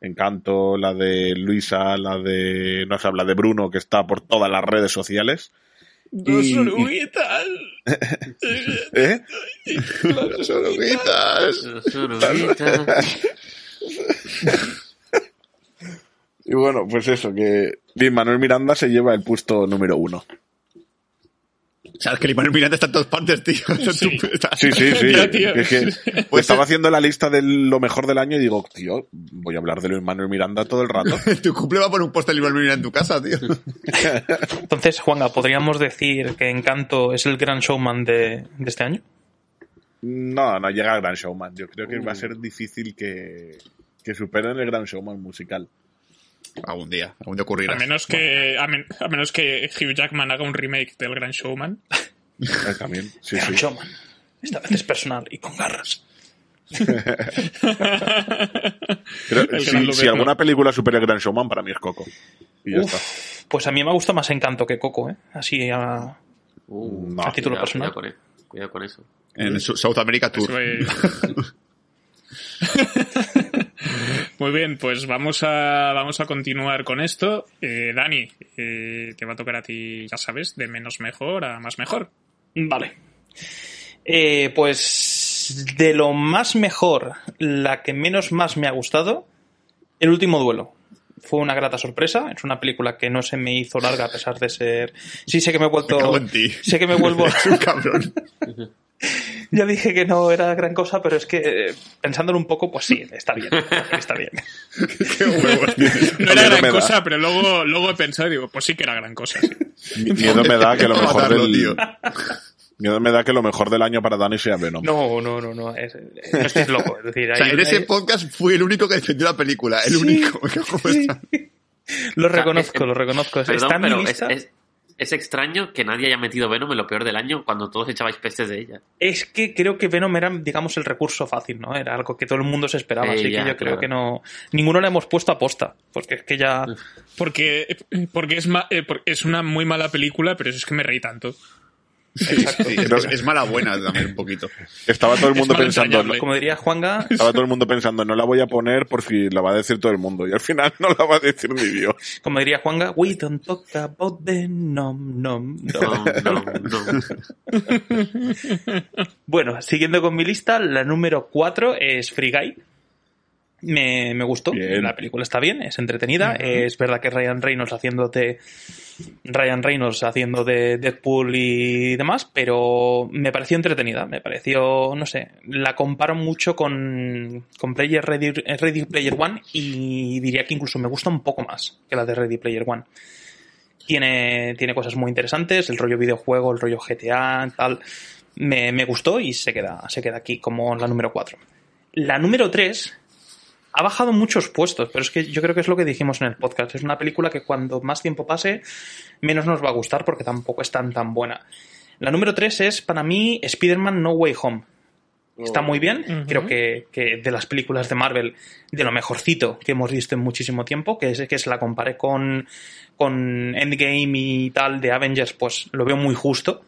Encanto, la de Luisa, la de, no se habla de Bruno, que está por todas las redes sociales. Dos oruguitas. ¿Eh? Oruguitas. Oruguitas. y bueno, pues eso, que Manuel Miranda se lleva el puesto número uno. Sabes que Manuel Miranda está en todas partes, tío. Sí, sí, sí. sí. Es que pues estaba haciendo la lista de lo mejor del año y digo, tío, voy a hablar de Luis Manuel Miranda todo el rato. tu cumple va a poner un post de Luis Manuel Miranda en tu casa, tío. Entonces, Juanga, ¿podríamos decir que Encanto es el gran showman de, de este año? No, no llega al gran showman. Yo creo que va a ser difícil que, que superen el gran showman musical. Algún día, algún día ocurrirá. A menos que, a, menos que Hugh Jackman haga un remake del Gran Showman. También, sí, Gran sí. Showman. Esta vez es personal y con garras. Pero, si, alguna película supera el Gran Showman, para mí es Coco. Y ya Uf, está. pues a mí me gusta más Encanto que Coco, ¿eh? Así a... Uh, No. A título cuidado, personal. Cuidado con, e- cuidado con eso. En South America Tour. Muy bien, pues vamos a, vamos a continuar con esto. Eh, Dani, eh, te va a tocar a ti, ya sabes, de menos mejor a más mejor. Vale. Eh, pues de lo más mejor, la que menos más me ha gustado, El último duelo. Fue una grata sorpresa. Es una película que no se me hizo larga a pesar de ser. Sí, sé que me he vuelto. Me cago en ti. Sé que me vuelvo. Es un cabrón. ya dije que no era gran cosa, pero es que eh, pensándolo un poco, pues sí, está bien. Está bien. Qué huevos tienes. No era gran cosa, pero luego, luego he pensado y digo, pues sí que era gran cosa. sí. Miedo me da que lo mejor Matarlo, del... tío. Miedo me da que lo mejor del año para Dani sea Venom. No, no, no, no. es- no estés loco. Es decir, O sea, hay- en ese hay- podcast fui el único que defendió la película. El Sí. único. Cago en esta. Lo reconozco, es- lo reconozco. Perdón, está en mi lista. es- es extraño que nadie haya metido Venom en lo peor del año cuando todos echabais pestes de ella. Es que creo que Venom era, digamos, el recurso fácil, ¿no? Era algo que todo el mundo se esperaba, Sí, así ya, que yo creo claro. que no... Ninguno le hemos puesto a posta, porque es que ya... Porque, porque es, ma- eh, es una muy mala película, pero es que me reí tanto. Exacto. Sí, es, es mala buena también un poquito. Estaba todo el mundo pensando... entrañable. Como diría Juanga, Estaba todo el mundo pensando, no la voy a poner por si la va a decir todo el mundo. Y al final no la va a decir ni Dios. como diría Juanga, we don't talk about Venom, no, no. No, no, no. Bueno, siguiendo con mi lista, la número 4 es Free Guy. Me, me gustó. Bien. La película está bien, es entretenida. Es verdad que Ryan Reynolds haciendo de. Ryan Reynolds haciendo de Deadpool y demás, pero me pareció entretenida. Me pareció, no sé, la comparo mucho con, con Player Ready, Ready Player One y diría que incluso me gusta un poco más que la de Ready Player One. Tiene, tiene cosas muy interesantes, el rollo videojuego, el rollo GTA, tal. Me, me gustó y se queda, se queda aquí como la número 4. La número 3 ha bajado muchos puestos, pero es que yo creo que es lo que dijimos en el podcast. Es una película que cuando más tiempo pase, menos nos va a gustar porque tampoco es tan tan buena. La número 3 es para mí Spider-Man No Way Home. Está muy bien, creo que, que de las películas de Marvel, de lo mejorcito que hemos visto en muchísimo tiempo, que es que se la comparé con, con Endgame y tal de Avengers, pues lo veo muy justo.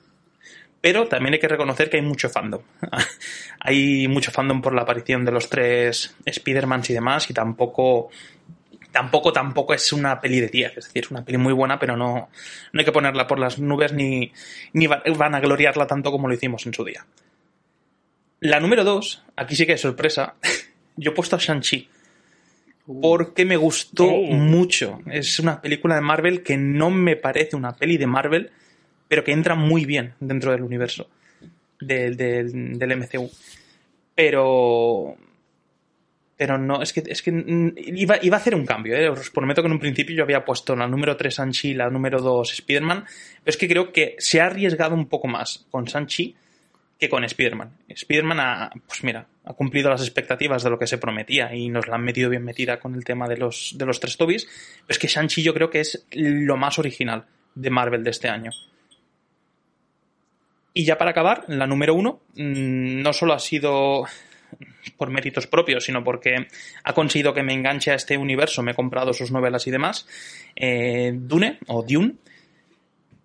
Pero también hay que reconocer que hay mucho fandom. hay mucho fandom por la aparición de los tres Spider-Mans y demás, y tampoco, tampoco, tampoco es una peli de 10. Es decir, es una peli muy buena, pero no, no hay que ponerla por las nubes ni, ni va- van a gloriarla tanto como lo hicimos en su día. La número 2, aquí sí que es sorpresa. Yo he puesto a Shang-Chi. Porque me gustó Oh. mucho. Es una película de Marvel que no me parece una peli de Marvel, pero que entra muy bien dentro del universo del, del, del MCU. Pero. Pero no, es que, es que mm, iba, iba a hacer un cambio, ¿eh? os prometo que en un principio yo había puesto la número 3 Shang-Chi, la número 2 Spider-Man, pero es que creo que se ha arriesgado un poco más con Shang-Chi que con Spider-Man. Spider-Man ha, pues mira, ha cumplido las expectativas de lo que se prometía y nos la han metido bien metida con el tema de los, de los tres Tobis, pero es que Shang-Chi yo creo que es lo más original de Marvel de este año. Y ya para acabar, la número uno mm, no solo ha sido por méritos propios, sino porque ha conseguido que me enganche a este universo, me he comprado sus novelas y demás. Eh, Dune, o Dune,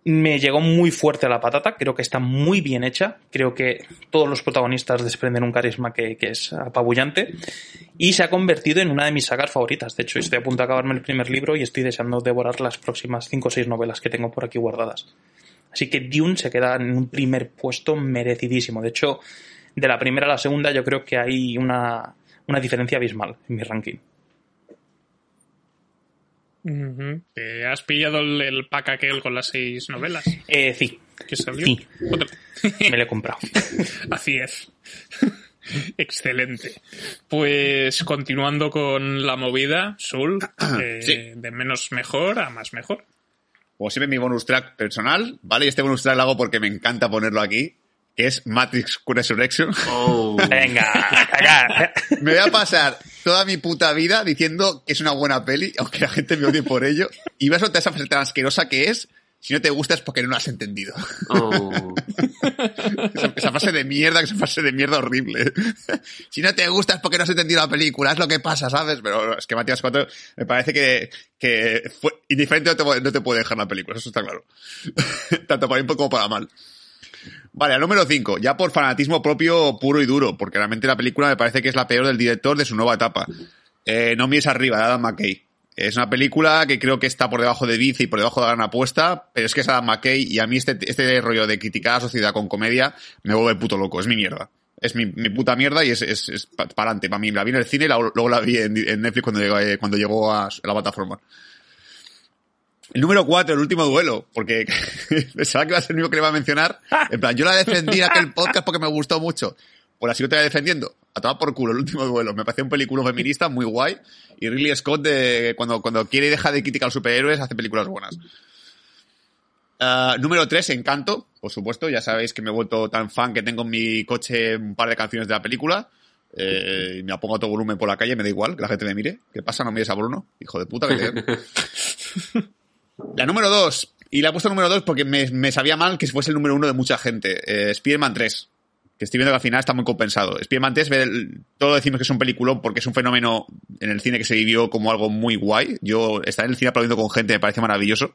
me llegó muy fuerte a la patata, creo que está muy bien hecha, creo que todos los protagonistas desprenden un carisma que, es apabullante y se ha convertido en una de mis sagas favoritas. De hecho, estoy a punto de acabarme el primer libro y estoy deseando devorar las próximas 5 o 6 novelas que tengo por aquí guardadas. Así que Dune se queda en un primer puesto merecidísimo. De hecho, de la primera a la segunda yo creo que hay una, una diferencia abismal en mi ranking. Ujú. ¿Te ¿Has pillado el, el pack aquel con las seis novelas Eh, sí, que salió? Sí. Me lo he comprado. Así es. Excelente. Pues continuando con la movida, Sul, eh, Sí. de menos mejor a más mejor. Como siempre, mi bonus track personal, ¿vale? Y este bonus track lo hago porque me encanta ponerlo aquí, que es Matrix Resurrection. Oh. Venga. Me voy a pasar toda mi puta vida diciendo que es una buena peli, aunque la gente me odie por ello. Y voy a soltar esa frase tan asquerosa que es Si no te gusta es porque no lo has entendido. Oh. esa, esa frase de mierda, esa frase de mierda horrible. si no te gusta es porque no has entendido la película, es lo que pasa, ¿sabes? Pero es que Matías 4 me parece que, que fue indiferente no te, puede- no te puede dejar la película, eso está claro. Tanto para bien como para mal. Vale, al número 5, ya por fanatismo propio puro y duro, porque realmente la película me parece que es la peor del director de su nueva etapa. Eh, no mires arriba, de Adam McKay. Es una película que creo que está por debajo de Vice y por debajo de Gran Apuesta, pero es que es Adam McKay y a mí este, este rollo de criticar a la sociedad con comedia me vuelve puto loco, es mi mierda. Es mi, puta mierda y es, es, es para adelante, para mí. La vi en el cine y la- luego la vi en, Netflix cuando llegó, eh, cuando llegó a la plataforma. El número 4, el último duelo, porque pensaba que iba a ser el único que le iba a mencionar. En plan, yo la defendí en aquel podcast porque me gustó mucho. Pues la sigo todavía defendiendo. A tomar por culo, el último duelo. Me pareció un película feminista muy guay. Y Ridley Scott, de, cuando, cuando quiere y deja de criticar a los superhéroes, hace películas buenas. Ah, número 3, Encanto. Por supuesto, ya sabéis que me he vuelto tan fan que tengo en mi coche un par de canciones de la película. Eh, y me la pongo a todo volumen por la calle, me da igual que la gente me mire. ¿Qué pasa? No mires a Bruno. Hijo de puta que te... La número 2. Y la he puesto número 2 porque me, me sabía mal que fuese el número 1 de mucha gente. Eh, Spider-Man 3. Que estoy viendo que al final está muy compensado. Spider-Man 3, ve el- todo decimos que es un peliculón porque es un fenómeno en el cine que se vivió como algo muy guay. Yo estar en el cine aplaudiendo con gente me parece maravilloso.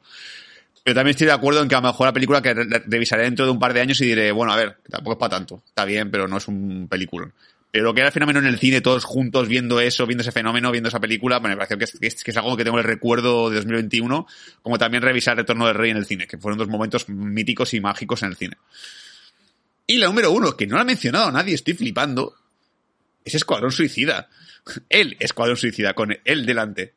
Pero también estoy de acuerdo en que a lo mejor la película que re- revisaré dentro de un par de años y diré, bueno, a ver, tampoco es para tanto. Está bien, pero no es un peliculón. Pero lo que era el fenómeno en el cine, todos juntos viendo eso, viendo ese fenómeno, viendo esa película, me pareció que es, algo que tengo en el recuerdo de 2021, como también revisar Retorno del Rey en el cine, que fueron dos momentos míticos y mágicos en el cine. Y la número uno, que no la ha mencionado nadie, estoy flipando, es Escuadrón Suicida. El Escuadrón Suicida, con él delante.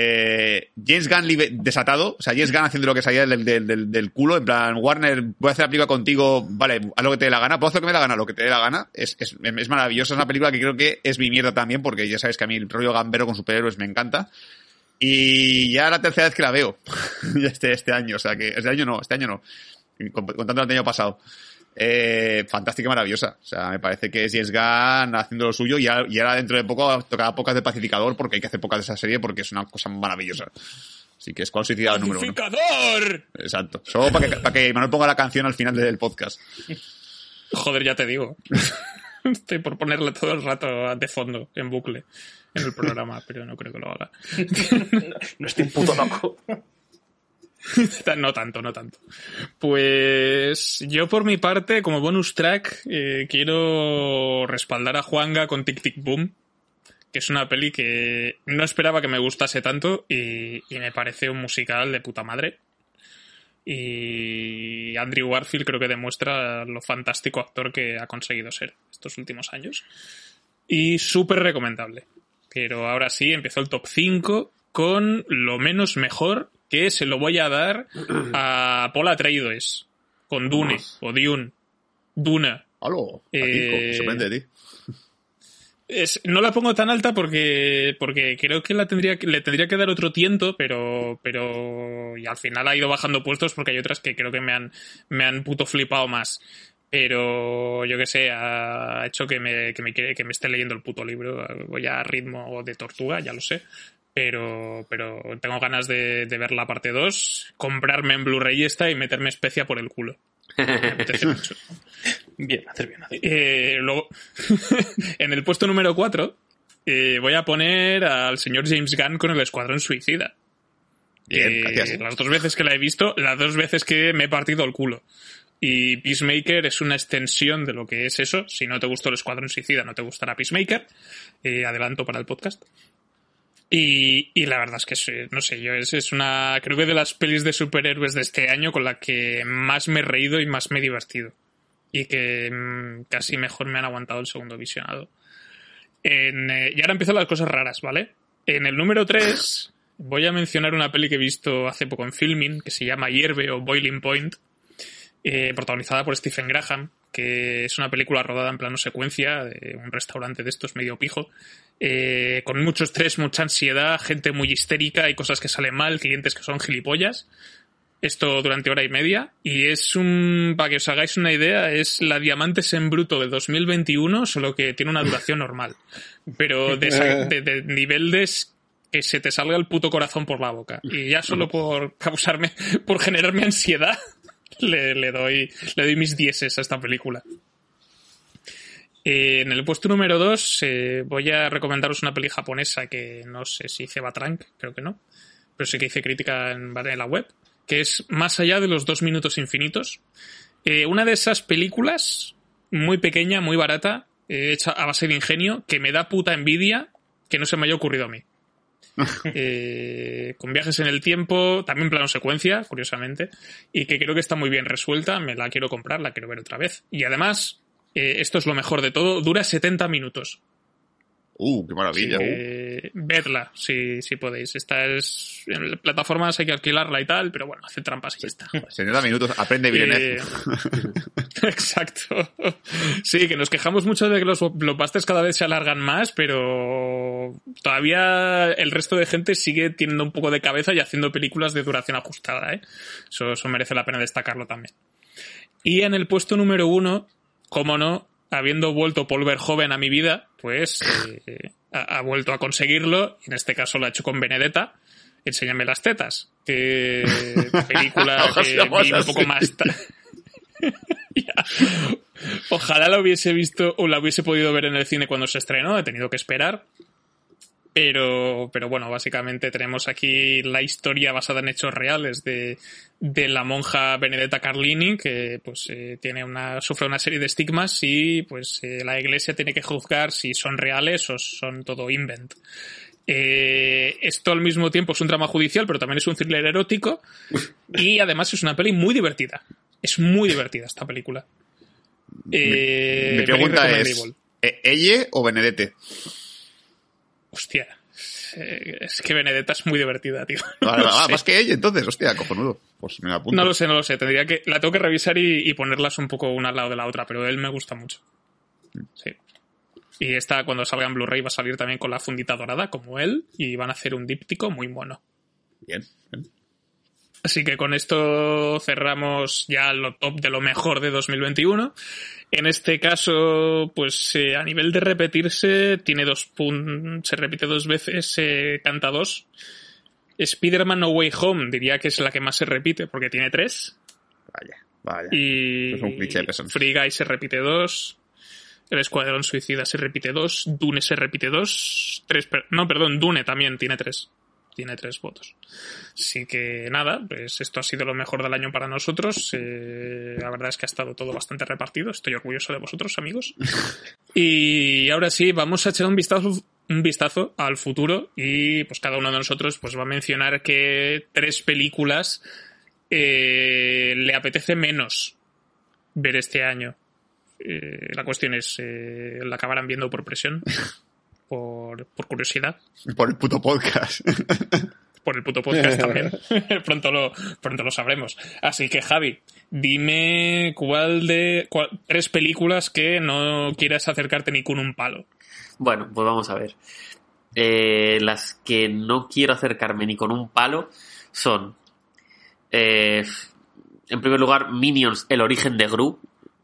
Eh, James Gunn desatado, o sea, James Gunn haciendo lo que salía del, del, del- culo, en plan, Warner, voy a hacer la película contigo, vale, haz lo que te dé la gana, puedo hacer lo que me dé la gana, lo que te dé la gana, es, es, es maravilloso, es una película que creo que es mi mierda también, porque ya sabes que a mí el rollo gambero con superhéroes me encanta, y ya la tercera vez que la veo, este, este año, o sea que, este año no, este año no, con- contando el año pasado. Eh, fantástica y maravillosa. O sea, me parece que es James Gunn haciendo lo suyo y ahora, y ahora dentro de poco tocará pocas de pacificador porque hay que hacer pocas de esa serie porque es una cosa maravillosa. Así que es cual suicida número uno. ¡Pacificador! Exacto. Solo para que, para que Manuel ponga la canción al final del podcast. Joder, ya te digo. Estoy por ponerle todo el rato de fondo, en bucle, en el programa, pero no creo que lo haga. No estoy un puto loco. No tanto, no tanto. Pues yo por mi parte, como bonus track, eh, quiero respaldar a Juanga con Tic Tic Boom, que es una peli que no esperaba que me gustase tanto y, y me parece un musical de puta madre. Y Andrew Warfield creo que demuestra lo fantástico actor que ha conseguido ser estos últimos años. Y súper recomendable. Pero ahora sí, empezó el top 5 con lo menos mejor que se lo voy a dar a Paul Atreides con Dune o Dune. Duna. Aló, Eh, sorprende de ti. Es, no la pongo tan alta porque, porque creo que la tendría, le tendría que dar otro tiento, pero, pero y al final ha ido bajando puestos porque hay otras que creo que me han, me han puto flipado más. Pero yo que sé, ha hecho que me, que me, que me esté leyendo el puto libro. Voy a ritmo de tortuga, ya lo sé. Pero, pero tengo ganas de, de ver la parte 2, comprarme en Blu-ray esta y meterme especia por el culo. Mucho. Bien, hacer bien, hacer bien. Eh, luego, en el puesto número 4, voy a poner al señor James Gunn con el Escuadrón Suicida. Bien, Eh. Las dos veces que la he visto, las dos veces que me he partido el culo. Y Peacemaker es una extensión de lo que es eso. Si no te gustó el Escuadrón Suicida, no te gustará Peacemaker. Eh, adelanto para el podcast. Y, y la verdad es que, no sé, yo es, es una, creo que de las pelis de superhéroes de este año con la que más me he reído y más me he divertido. Y que mm, casi mejor me han aguantado el segundo visionado. En, eh, y ahora empiezan las cosas raras, ¿vale? En el número 3 voy a mencionar una peli que he visto hace poco en filming que se llama Hierve o Boiling Point, eh, protagonizada por Stephen Graham, que es una película rodada en plano secuencia de un restaurante de estos medio pijo, eh, con mucho estrés, mucha ansiedad, gente muy histérica y cosas que salen mal, clientes que son gilipollas. Esto durante hora y media. Y es un, para que os hagáis una idea, es la Diamantes en Bruto de 2021, solo que tiene una duración normal. Pero de, esa- de- de nivel de, que se te salga el puto corazón por la boca. Y ya solo por causarme, por generarme ansiedad, le, le doy, le doy mis dieces a esta película. Eh, en el puesto número 2 eh, voy a recomendaros una peli japonesa que no sé si hice Batrank, creo que no, pero sí que hice crítica en, la web, que es Más allá de los dos minutos infinitos. Eh, una de esas películas, muy pequeña, muy barata, hecha a base de ingenio, que me da puta envidia que no se me haya ocurrido a mí. Eh, con viajes en el tiempo, también plano secuencia, curiosamente, y que creo que está muy bien resuelta, me la quiero comprar, la quiero ver otra vez. Y además, eh, esto es lo mejor de todo, dura 70 minutos. Uh, qué maravilla. Que Vedla, si, si podéis. Esta es. En plataformas hay que alquilarla y tal, pero bueno, hace trampas y ya está. 70 minutos, aprende bien. Eh, Exacto. Sí, que nos quejamos mucho de que los blockbusters cada vez se alargan más, pero todavía el resto de gente sigue teniendo un poco de cabeza y haciendo películas de duración ajustada, ¿eh? Eso, eso merece la pena destacarlo también. Y en el puesto número uno, cómo no, habiendo vuelto Paul Verhoeven a mi vida, pues eh, ha, ha, vuelto a conseguirlo. En este caso lo ha hecho con Benedetta. Enséñame las tetas. Que película que vi un poco más. Ojalá la hubiese visto o la hubiese podido ver en el cine cuando se estrenó. He tenido que esperar. Pero, pero bueno, básicamente tenemos aquí la historia basada en hechos reales de, de la monja Benedetta Carlini, que pues eh, tiene una, sufre una serie de estigmas y pues eh, la iglesia tiene que juzgar si son reales o son todo invent. Eh, esto al mismo tiempo es un drama judicial, pero también es un thriller erótico y además es una peli muy divertida. Es muy divertida esta película. Eh, mi, mi pregunta es, ¿ella o Benedette? Hostia. Eh, es que Benedetta es muy divertida, tío. Vale, no ah, más que ella, entonces, hostia, cojonudo. Pues me apunto. No lo sé, no lo sé. Tendría que, la tengo que revisar y, y, ponerlas un poco una al lado de la otra, pero él me gusta mucho. Sí. Y esta, cuando salga en Blu-ray, va a salir también con la fundita dorada, como él, y van a hacer un díptico muy mono. Bien, bien. Así que con esto cerramos ya lo top de lo mejor de 2021. En este caso, pues eh, a nivel de repetirse, tiene dos puntos, se repite dos veces, eh, canta dos. Spider-Man No Way Home diría que es la que más se repite porque tiene tres. Vaya, vaya. Y es un cliché. Free Guy se repite dos. El Escuadrón Suicida se repite dos. Dune se repite dos. Tres, per no, perdón, Dune también tiene tres tiene tres votos. Así que nada, pues esto ha sido lo mejor del año para nosotros. Eh, la verdad es que ha estado todo bastante repartido. Estoy orgulloso de vosotros, amigos. y ahora sí, vamos a echar un vistazo, un vistazo al futuro y pues cada uno de nosotros pues va a mencionar que tres películas eh, le apetece menos ver este año. Eh, la cuestión es, eh, ¿la acabarán viendo por presión? por, por curiosidad. Por el puto podcast. por el puto podcast también. pronto, lo, pronto lo sabremos. Así que, Javi, dime cuál de cuál, tres películas que no quieras acercarte ni con un palo. Bueno, pues vamos a ver. Eh, las que no quiero acercarme ni con un palo son, eh, en primer lugar, Minions, el origen de Gru.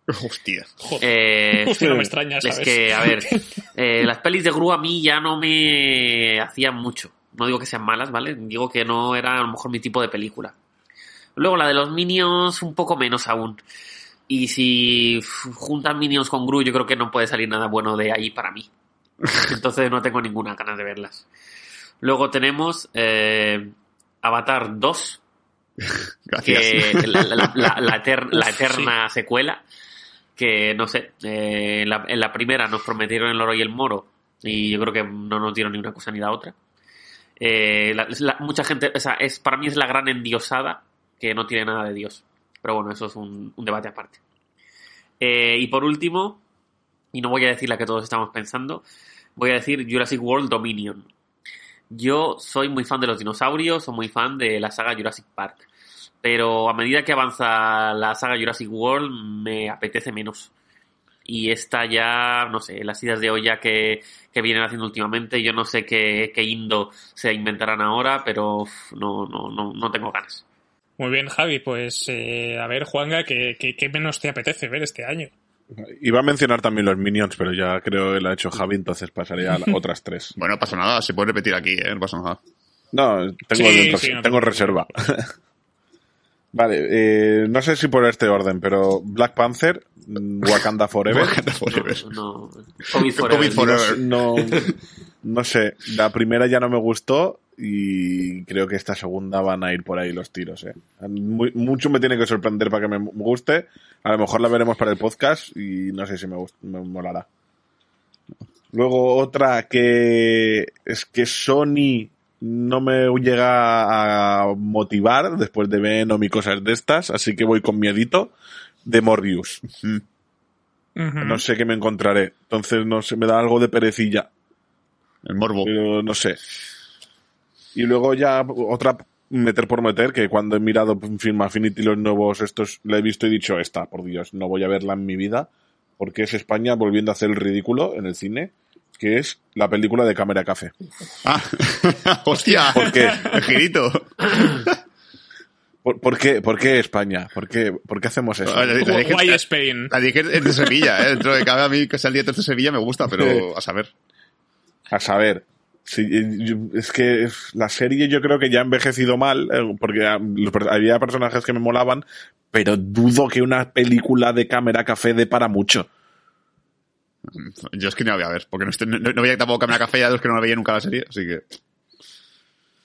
Hostia. Eh, Hostia, no me extraña, ¿sabes? Es que, a ver, eh, las pelis de Gru a mí ya no me hacían mucho. No digo que sean malas, ¿vale? Digo que no era a lo mejor mi tipo de película. Luego la de los Minions, un poco menos aún. Y si juntan Minions con Gru, yo creo que no puede salir nada bueno de ahí para mí. Entonces no tengo ninguna ganas de verlas. Luego tenemos eh, Avatar 2. Gracias. Que la, la, la, la, eter, la eterna sí. secuela que no sé, eh, en, la, la, primera nos prometieron el oro y el moro y yo creo que no nos dieron ni una cosa ni la otra. Eh, la, mucha gente, o sea, es, para mí es la gran endiosada que no tiene nada de Dios. Pero bueno, eso es un, un debate aparte. Eh, y por último, y no voy a decir la que todos estamos pensando, voy a decir Jurassic World Dominion. Yo soy muy fan de los dinosaurios, soy muy fan de la saga Jurassic Park pero a medida que avanza la saga Jurassic World me apetece menos. Y esta ya, no sé, las ideas de olla que, que vienen haciendo últimamente, yo no sé qué, qué indo se inventarán ahora, pero uf, no, no, no, no tengo ganas. Muy bien, Javi, pues eh, a ver, Juanga, ¿qué, qué, qué menos te apetece ver este año? Iba a mencionar también los Minions, pero ya creo que lo ha hecho Javi, entonces pasaría a las otras tres. Bueno, no pasa nada, se puede repetir aquí, ¿eh? No pasa nada. No, tengo, Sí, dentro- sí, no te tengo preocupes. reserva. vale, eh, no sé si por este orden, pero Black Panther, mm, Wakanda Forever. Wakanda Forever. No, no. COVID forever. COVID forever. No, no sé, la primera ya no me gustó y creo que esta segunda van a ir por ahí los tiros. ¿eh? Muy- mucho me tiene que sorprender para que me guste. A lo mejor la veremos para el podcast y no sé si me, gust- me molará. Luego otra que es que Sony no me llega a motivar después de Venom y cosas de estas, así que voy con miedito de Morbius. No sé qué me encontraré. Entonces no sé, me da algo de perecilla. El morbo. Pero no sé. Y luego ya otra meter por meter, que cuando he mirado Film Affinity los nuevos estos, la he visto y he dicho, esta, por Dios, no voy a verla en mi vida, porque es España volviendo a hacer el ridículo en el cine, que es la película de Cámara Café. Ah, hostia. ¿Por qué? El girito. ¿Por, por qué, ¿Por qué España? ¿Por qué, por qué hacemos eso? Vale. La dije- Why Spain? La dije es de Sevilla, ¿eh? Dentro de cada a mí que sea el director de Sevilla me gusta, pero a saber. A saber. Sí, es que la serie yo creo que ya ha envejecido mal, eh, porque había personajes que me molaban, pero dudo que una película de cámara café dé para mucho. Yo es que no la voy a ver, porque no, estoy- no, no veía tampoco Cámara Café ya de los que no la veía nunca la serie, así que...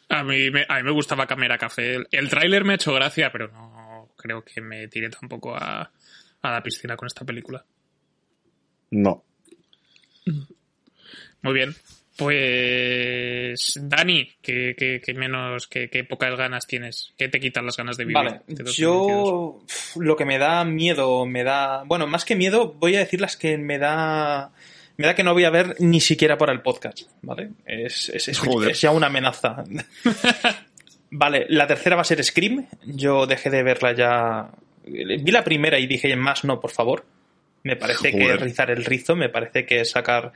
A mí, me, a mí me gustaba Camera Café. El, el tráiler me ha hecho gracia, pero no creo que me tire tampoco a, a la piscina con esta película. No. Muy bien. Pues, Dani, ¿qué, qué- qué menos, qué, qué pocas ganas tienes? ¿Qué te quitan las ganas de vivir? Vale, de 2022? yo lo que me da miedo, me da... Bueno, más que miedo, voy a decir las que me da... Me da que no voy a ver ni siquiera para el podcast, ¿vale? Es, es, es- Joder. es ya una amenaza. vale, la tercera va a ser Scream. Yo dejé de verla ya... Vi la primera y dije, más no, por favor. Me parece que es rizar el rizo, me parece que es sacar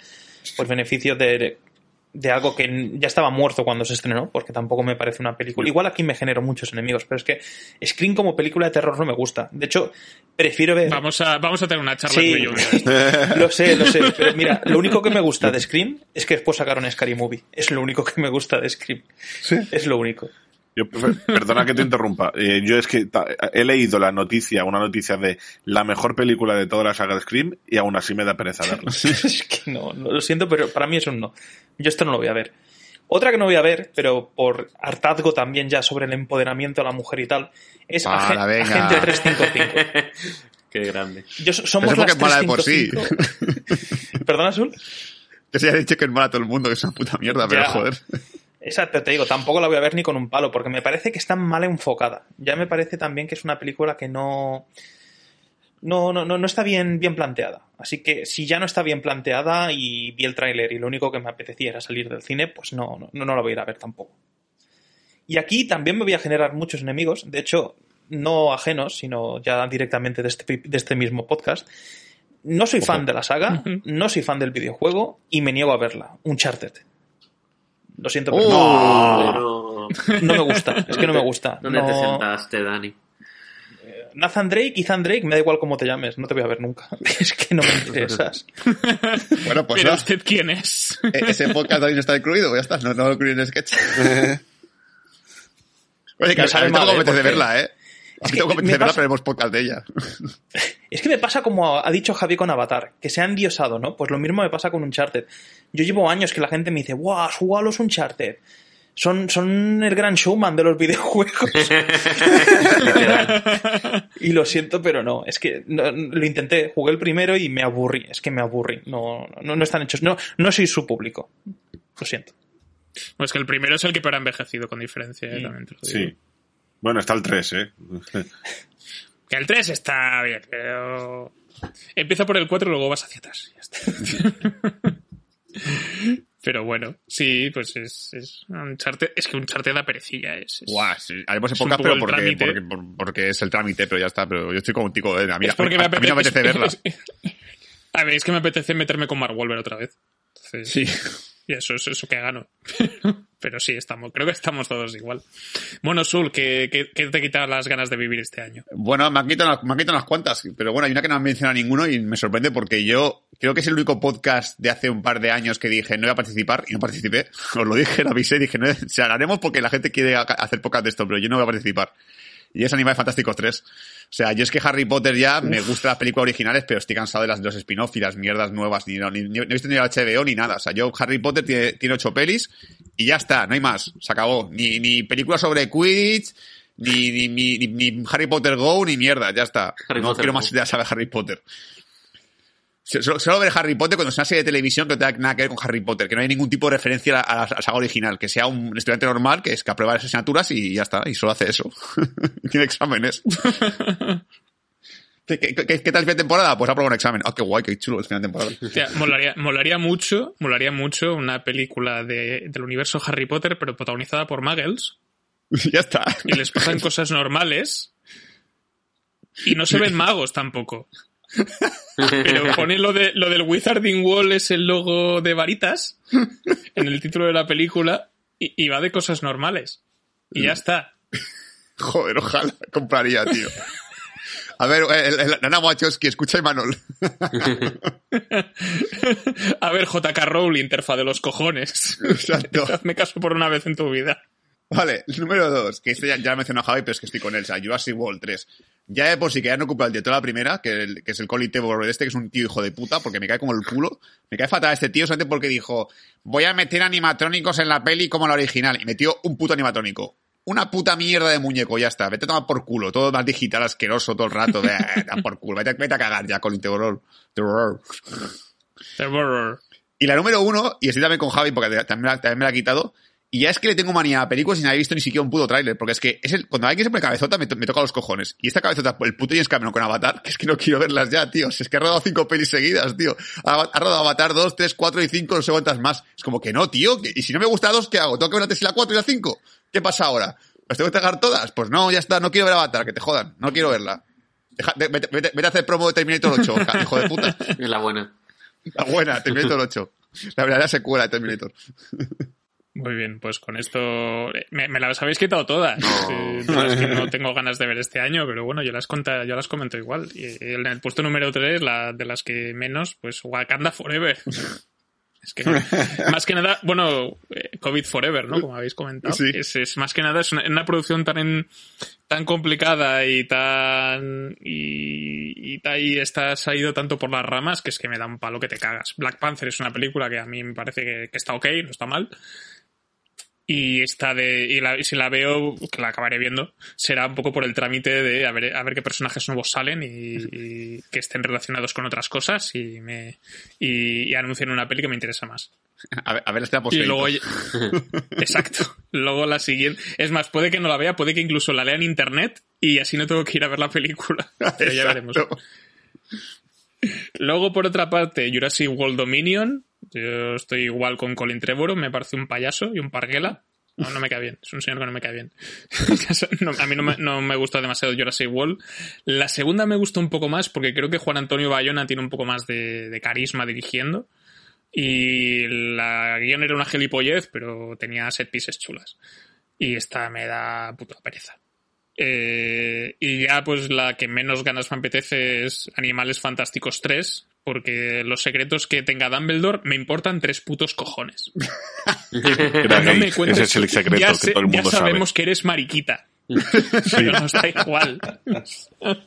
pues beneficios de, de algo que ya estaba muerto cuando se estrenó, porque tampoco me parece una película. Igual aquí me genero muchos enemigos, pero es que Scream como película de terror no me gusta. De hecho, prefiero ver. Vamos a, vamos a tener una charla Sí. Lo sé, lo sé, pero mira, lo único que me gusta de Scream es que después sacaron Scary Movie. Es lo único que me gusta de Scream. Es lo único. Yo, per- perdona que te interrumpa. Eh, yo es que ta- he leído la noticia, una noticia de la mejor película de toda la saga de Scream y aún así me da pereza verla. es que no, no, lo siento, pero para mí es un no. Yo esto no lo voy a ver. Otra que no voy a ver, pero por hartazgo también ya sobre el empoderamiento de la mujer y tal, es venga. Agente 355. Qué grande. Yo, somos Eso porque las es mala de por sí. 355. ¿Perdona, Azul? Que se haya dicho que es mala a todo el mundo, que es una puta mierda, pero Ya. joder. Exacto, te digo, tampoco la voy a ver ni con un palo, porque me parece que está mal enfocada. Ya me parece también que es una película que no. No, no, no, no está bien, bien planteada. Así que si ya no está bien planteada y vi el tráiler y lo único que me apetecía era salir del cine, pues no, no, no la voy a ir a ver tampoco. Y aquí también me voy a generar muchos enemigos, de hecho, no ajenos, sino ya directamente de este, de este mismo podcast. No soy fan de la saga, no soy fan del videojuego y me niego a verla. Uncharted. Lo siento, pero Oh. Pero no me gusta. Es que no me gusta. ¿Dónde te No- sentaste, Dani? Nathan Drake, Ethan Drake, me da igual cómo te llames, no te voy a ver nunca. Es que no me interesas. Bueno, pues ¿Pero no. usted quién es? E- Ese podcast también está incluido, ya está, no, no lo incluí en el sketch. Oye, que Me a mí tengo mal, que ¿eh? apetece verla, ¿eh? A Es mí que tengo que me verla, pasa- pero haremos podcast de ella. Es que me pasa como ha dicho Javi con Avatar, que se han diosado, ¿no? Pues lo mismo me pasa con Uncharted. Yo llevo años que la gente me dice, ¡guau! has jugado a los Uncharted! Son, son el gran showman de los videojuegos. y lo siento, pero no. Es que no- lo intenté, jugué el primero y me aburrí. Es que me aburrí. No, no, no están hechos. No, no soy su público. Lo siento. Pues que el primero es el que peor ha envejecido, con diferencia. eh, también te lo digo. Sí. Bueno, está el 3, ¿eh? Que el 3 está bien, pero... Empieza por el 4 y luego vas hacia atrás. Ya está. pero bueno, sí, pues es... Es, Uncharted, es que un Uncharted da perecilla. Es, es- Guau, sí. Haremos un poco pero porque, porque, por- porque es el trámite, pero ya está. Pero yo estoy como un tico, ¿eh? A mí, es porque a, me a mí no me apetece apetece... verla. A ver, es que me apetece meterme con Mark Wahlberg otra vez. Entonces, Sí. Y eso es eso que gano. Pero sí, estamos, creo que estamos todos igual. Bueno, Sul, ¿qué, qué, te quita las ganas de vivir este año? Bueno, me han, quitado, me unas cuantas, pero bueno, hay una que no han mencionado ninguno y me sorprende porque yo creo que es el único podcast de hace un par de años que dije no voy a participar y no participé. Os lo dije, lo avisé, dije, no, o sea, porque la gente quiere hacer podcast de esto, pero yo no voy a participar. Y es Animales Fantásticos 3. O sea, yo es que Harry Potter ya me gusta las películas originales, pero estoy cansado de las de los spin-off y las mierdas nuevas. Ni, ni, ni, no he visto ni el HBO ni nada. O sea, yo Harry Potter tiene, tiene ocho pelis y ya está, no hay más. Se acabó. Ni, ni películas sobre Quidditch, ni, ni, ni, ni Harry Potter Go, ni mierda, ya está. Harry no Potter quiero más ideas de Harry Potter. Solo, solo ver Harry Potter cuando es una serie de televisión que no tenga nada que ver con Harry Potter, que no hay ningún tipo de referencia a la, a la saga original, que sea un estudiante normal que es que aprueba las asignaturas y ya está, y solo hace eso. Tiene exámenes. ¿Qué, qué, qué, qué tal de temporada? Pues aprueba un examen. Ah, qué guay, qué chulo el final de temporada. Hostia, molaría, molaría mucho, molaría mucho una película de, del universo Harry Potter, pero protagonizada por Muggles, ya está. y les pasan cosas normales, y no se ven magos tampoco. Pero pone lo, de, lo del Wizarding Wall es el logo de varitas en el título de la película y, y va de cosas normales. Y ya está. Joder, ojalá compraría, tío. A ver, el, el, Nana Wachowski, escucha a Imanol. A ver, JK Rowling, terfa de los cojones. Exacto. Hazme caso por una vez en tu vida. Vale, número dos, que este ya, ya lo mencionó Javi, pero es que estoy con él, o sea, Jurassic World 3. Ya de por sí que ya no ocupa el director de la primera, que, el- que es el Colin Trevorrow este, que es un tío hijo de puta, porque me cae como el culo. Me cae fatal este tío solamente porque dijo, voy a meter animatrónicos en la peli como la original. Y metió un puto animatrónico. Una puta mierda de muñeco, ya está. Vete a tomar por culo. Todo más digital, asqueroso todo el rato. Vete a por culo. Vete, vete a cagar ya, Colin Trevorrow. Terror. Y la número uno, y estoy también con Javi porque también, también me la ha quitado, y ya es que le tengo manía a películas y no he visto ni siquiera un puto tráiler, porque es que es el, cuando alguien se pone cabezota me, to- me toca los cojones. Y esta cabezota, el puto James Cameron con Avatar, que es que no quiero verlas ya, tío. Si es que ha rodado cinco pelis seguidas, tío. Ha, ha rodado Avatar 2, 3, 4 y 5, no sé cuántas más. Es como que no, tío. que- y si no me gusta la 2, ¿qué hago? ¿Tengo que ver la 3 y la 4 y la 5? ¿Qué pasa ahora? ¿Las tengo que tragar todas? Pues no, ya está, no quiero ver Avatar, que te jodan. No quiero verla. Deja- ve- vete, vete- vete a hacer promo de Terminator 8, hijo de puta. Es la buena. La buena, Terminator 8. La verdadera secuela de Terminator. Muy bien, pues con esto eh, me, me las habéis quitado todas. Eh, que no tengo ganas de ver este año, pero bueno, yo las conta, yo las comento igual. Y en el puesto número 3, la de las que menos, pues Wakanda Forever. Es que más que nada, bueno, eh, COVID Forever, ¿no? Como habéis comentado. Sí. Es, es más que nada es una, una producción tan tan complicada y tan y, y, y está se ha ido tanto por las ramas que es que me da un palo que te cagas. Black Panther es una película que a mí me parece que, que está ok, no está mal. Y está de. Y, la- y si la veo, que la acabaré viendo, será un poco por el trámite de a ver, a ver qué personajes nuevos salen y, y que estén relacionados con otras cosas y me y, y anuncien una peli que me interesa más. A ver, a ver, este Y luego. Exacto. Luego la siguiente. Es más, puede que no la vea, puede que incluso la lea en internet y así no tengo que ir a ver la película. Pero ya veremos. Luego, por otra parte, Jurassic World Dominion. Yo estoy igual con Colin Trevorrow, me parece un payaso y un parguela. No, no me cae bien. Es un señor que no me cae bien. A mí no me, no gusta demasiado Jurassic World. La segunda me gusta un poco más porque creo que Juan Antonio Bayona tiene un poco más de, de carisma dirigiendo. Y la guion era una gilipollez, pero tenía set pieces chulas. Y esta me da puta pereza. Eh, y ya pues la que menos ganas me apetece es Animales Fantásticos 3, porque los secretos que tenga Dumbledore me importan tres putos cojones. No me cuentes- Ese es el secreto ya que todo el mundo ya sabe. sabemos que eres mariquita. Pero nos da igual.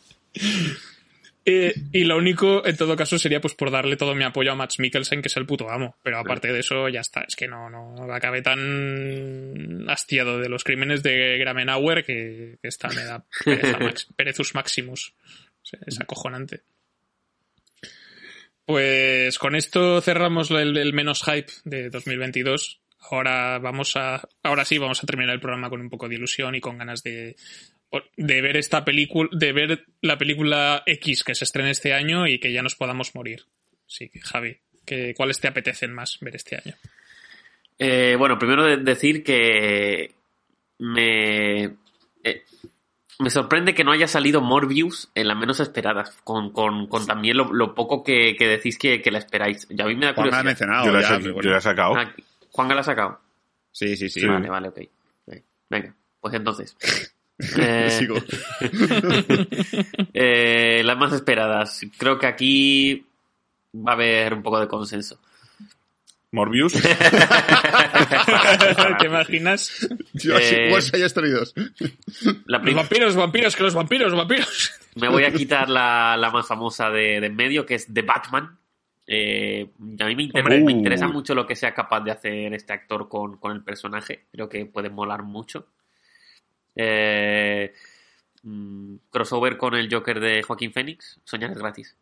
Eh, y lo único, en todo caso, sería pues por darle todo mi apoyo a Max Mikkelsen, que es el puto amo. Pero aparte de eso, ya está. Es que no, no acabé tan hastiado de los crímenes de Gramenauer que, que esta me da pereza max- Perezus Maximus. O sea, es acojonante. Pues con esto cerramos el, menos hype de 2022. Ahora vamos a, ahora sí vamos a terminar el programa con un poco de ilusión y con ganas de, de ver esta película, de ver la película X que se estrena este año y que ya nos podamos morir. Sí, Javi, que, ¿cuáles te apetecen más ver este año? Eh, bueno, primero de- decir que me... eh, me sorprende que no haya salido Morbius en las menos esperadas, con, con, con también lo, lo poco que, que decís que, que la esperáis. Ya a mí me da Juan me ha curiosidad. mencionado. yo, la he ya, sa- pero yo bueno. la he sacado. Ah, Juan la ha sacado. Sí, sí, sí. Sí. Vale, vale, ok. Ok. Venga, pues entonces. Eh, Sigo. eh, las más esperadas. Creo que aquí va a haber un poco de consenso. Morbius. ¿Te imaginas? Eh, World Science Story 2. La Los vampiros, vampiros, que los vampiros, vampiros. Me voy a quitar la, la más famosa de, de en medio, que es The Batman. Eh, a mí me, interesa mucho lo que sea capaz de hacer este actor con, con el personaje. Creo que puede molar mucho. Eh, mm, crossover con el Joker de Joaquín Phoenix. Soñar es gratis.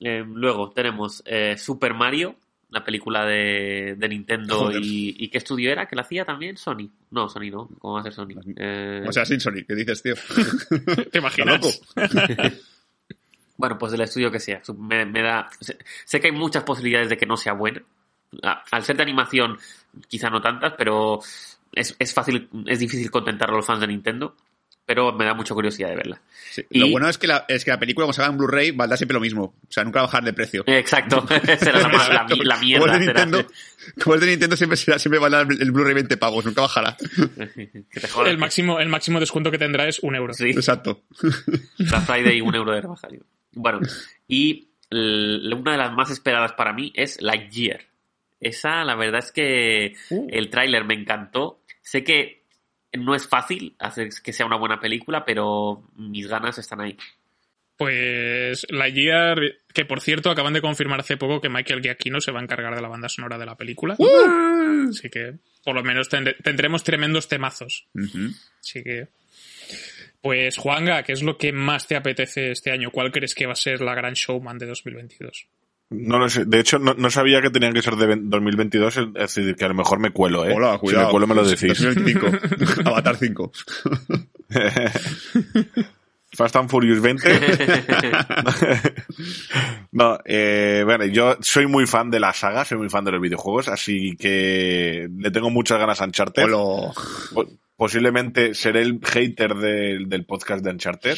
Eh, luego tenemos eh, Super Mario, la película de, de Nintendo. Y, ¿Y qué estudio era? ¿Que la hacía también? Sony. No, Sony no. ¿Cómo va a ser Sony? Eh, O sea, sin Sonic, ¿qué dices, tío? ¿Te imaginas? Bueno, pues del estudio que sea. Me, me da. Sé, sé que hay muchas posibilidades de que no sea buena. Al ser de animación, quizá no tantas, pero es, es fácil, es difícil contentar a los fans de Nintendo. Pero me da mucha curiosidad de verla. Sí. Y- Lo bueno es que, la, es que la película, como se haga en Blu-ray, valdrá siempre lo mismo. O sea, nunca va a bajar de precio. Exacto, será la, la, la Como mierda. es de será- Nintendo, como es de Nintendo siempre, será, siempre valdrá el Blu-ray 20 pagos, nunca bajará. que te jodas. El máximo, el máximo descuento que tendrá es un euro. Sí. Exacto. Black Friday un euro de rebaja. Bueno, y una de las más esperadas para mí es Lightyear. Esa, la verdad es que Uh. el tráiler me encantó. Sé que no es fácil hacer que sea una buena película, pero mis ganas están ahí. Pues la Gear, que por cierto acaban de confirmar hace poco que Michael Giacchino se va a encargar de la banda sonora de la película. Así que por lo menos tendremos tremendos temazos. Así que. Pues Juanga, ¿qué es lo que más te apetece este año? ¿Cuál crees que va a ser la gran showman de 2022? No lo sé. De hecho, no, no sabía que tenían que ser de ven- 2022. Es decir, que a lo mejor me cuelo, ¿eh? Hola, Si cuidado. me cuelo me lo decís. 2025. Avatar 5. Fast and Furious 20. no, eh, bueno, yo soy muy fan de la saga, soy muy fan de los videojuegos, así que le tengo muchas ganas a Uncharted. Hola. Posiblemente seré el hater del, del podcast de Uncharted,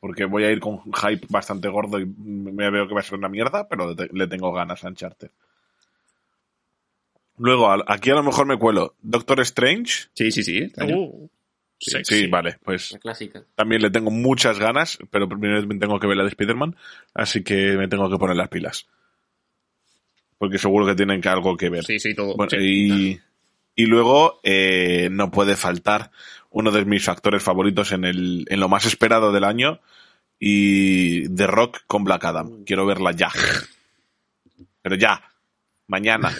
porque voy a ir con un hype bastante gordo y me veo que va a ser una mierda, pero le, tengo ganas a Uncharted. Luego, aquí a lo mejor me cuelo. Doctor Strange. Sí, sí, sí. este. Uh, Sí, vale, pues La clásica. también le tengo muchas ganas, pero primero tengo que ver la de Spider-Man, así que me tengo que poner las pilas. Porque seguro que tienen que algo que ver. Sí, sí, todo. Bueno, Sí. y, y luego eh, no puede faltar uno de mis actores favoritos en, el, en lo más esperado del año y The Rock con Black Adam. Quiero verla ya. Pero ya. Mañana.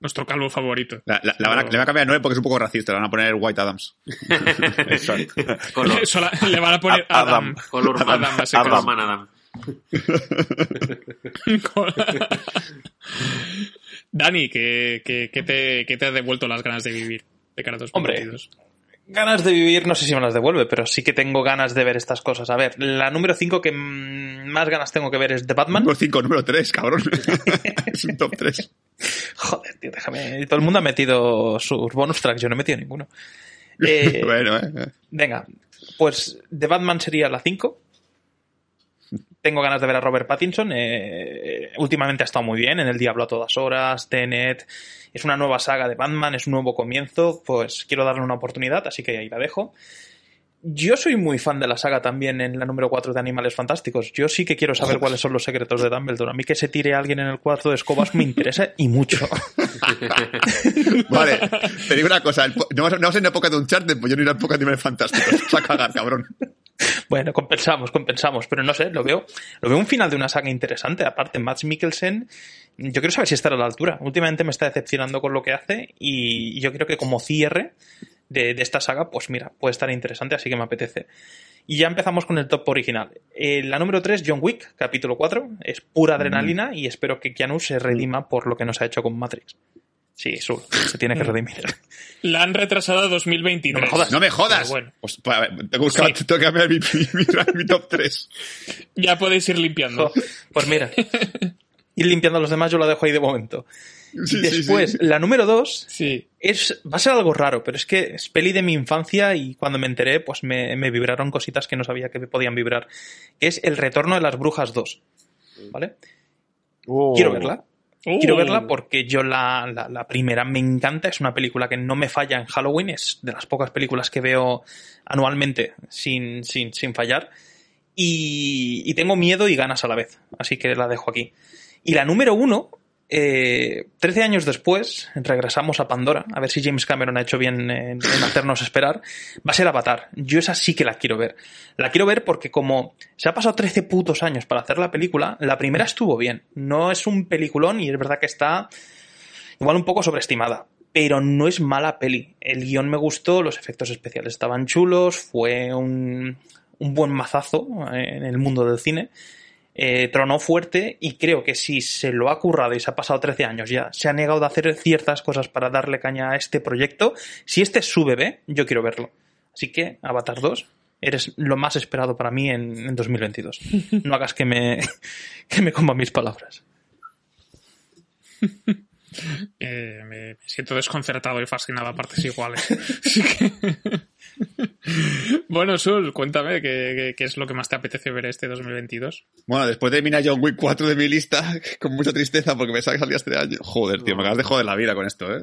Nuestro calvo favorito. La, la- la van a, le van a cambiar 9 porque es un poco racista. Le van a poner White Adams. Exacto. Le van a poner A- Adam. Adam. color man. Adam, Adam. man Adam. Dani, ¿qué, qué, qué te, qué te ha devuelto las ganas de vivir de cara a 2022? Ganas de vivir, no sé si me las devuelve, pero sí que tengo ganas de ver estas cosas. A ver, la número 5 que más ganas tengo que ver es The Batman. Número 5, número 3, cabrón. es un top 3. Joder, tío, déjame. Todo el mundo ha metido sus bonus tracks, yo no he metido ninguno. Eh, bueno, eh. Venga, pues The Batman sería la 5. Tengo ganas de ver a Robert Pattinson. eh, últimamente ha estado muy bien en El Diablo a todas horas, Tenet. Es una nueva saga de Batman, es un nuevo comienzo. Pues quiero darle una oportunidad, así que ahí la dejo. Yo soy muy fan de la saga también en la número 4 de Animales Fantásticos. Yo sí que quiero saber cuáles son los secretos de Dumbledore. A mí que se tire alguien en el cuarto de escobas me interesa y mucho. Vale, te digo una cosa. no, vas, no vas en época de un chart, pues yo no iré a época de animales fantásticos. Vas a cagar, cabrón. Bueno, compensamos, compensamos, pero no sé, lo veo, lo veo un final de una saga interesante. Aparte, Max Mikkelsen, yo quiero saber si estará a la altura. Últimamente me está decepcionando con lo que hace y yo creo que como cierre de, de esta saga, pues mira, puede estar interesante, así que me apetece. Y ya empezamos con el top original. Eh, la número 3, John Wick, capítulo 4, es pura adrenalina y espero que Keanu se redima por lo que nos ha hecho con Matrix. Sí, Sul, se tiene que redimir. La han retrasado a 2023. No me jodas. No me jodas. Bueno. Pues, pa- tengo que buscar, Sí. tengo que cambiar mi, mi- mi- mi top 3. Ya podéis ir limpiando. Jo, Pues mira, ir limpiando a los demás, yo la dejo ahí de momento. Sí, Después, sí. la número dos es, va a ser algo raro, pero es que es peli de mi infancia y cuando me enteré, pues me, me vibraron cositas que no sabía que me podían vibrar. Es El Retorno de las Brujas 2. ¿Vale? Oh. Quiero verla. Quiero verla porque yo la, la, la primera me encanta, es una película que no me falla en Halloween, es de las pocas películas que veo anualmente sin, sin, sin fallar. Y, y tengo miedo y ganas a la vez, así que la dejo aquí. Y la número uno, eh, 13 años después, regresamos a Pandora, a ver si James Cameron ha hecho bien en, hacernos esperar, va a ser Avatar. Yo esa sí que la quiero ver. La quiero ver porque como se ha pasado 13 putos años para hacer la película, la primera estuvo bien. No es un peliculón y es verdad que está igual un poco sobreestimada. Pero no es mala peli. El guion me gustó, los efectos especiales estaban chulos, fue un, un buen mazazo en el mundo del cine. Eh, tronó fuerte y creo que si se lo ha currado y se ha pasado 13 años ya, se ha negado de hacer ciertas cosas para darle caña a este proyecto, si este es su bebé, yo quiero verlo. Así que, Avatar 2, eres lo más esperado para mí en, en 2022. No hagas que me, que me coma mis palabras. Eh, me, siento desconcertado y fascinado a partes iguales. Así que- bueno, Sul, cuéntame qué, qué- qué es lo que más te apetece ver este 2022. Bueno, después de terminar John Wick 4 de mi lista, con mucha tristeza porque pensaba que salía este año. Joder, tío, me acabas de joder la vida con esto, ¿eh?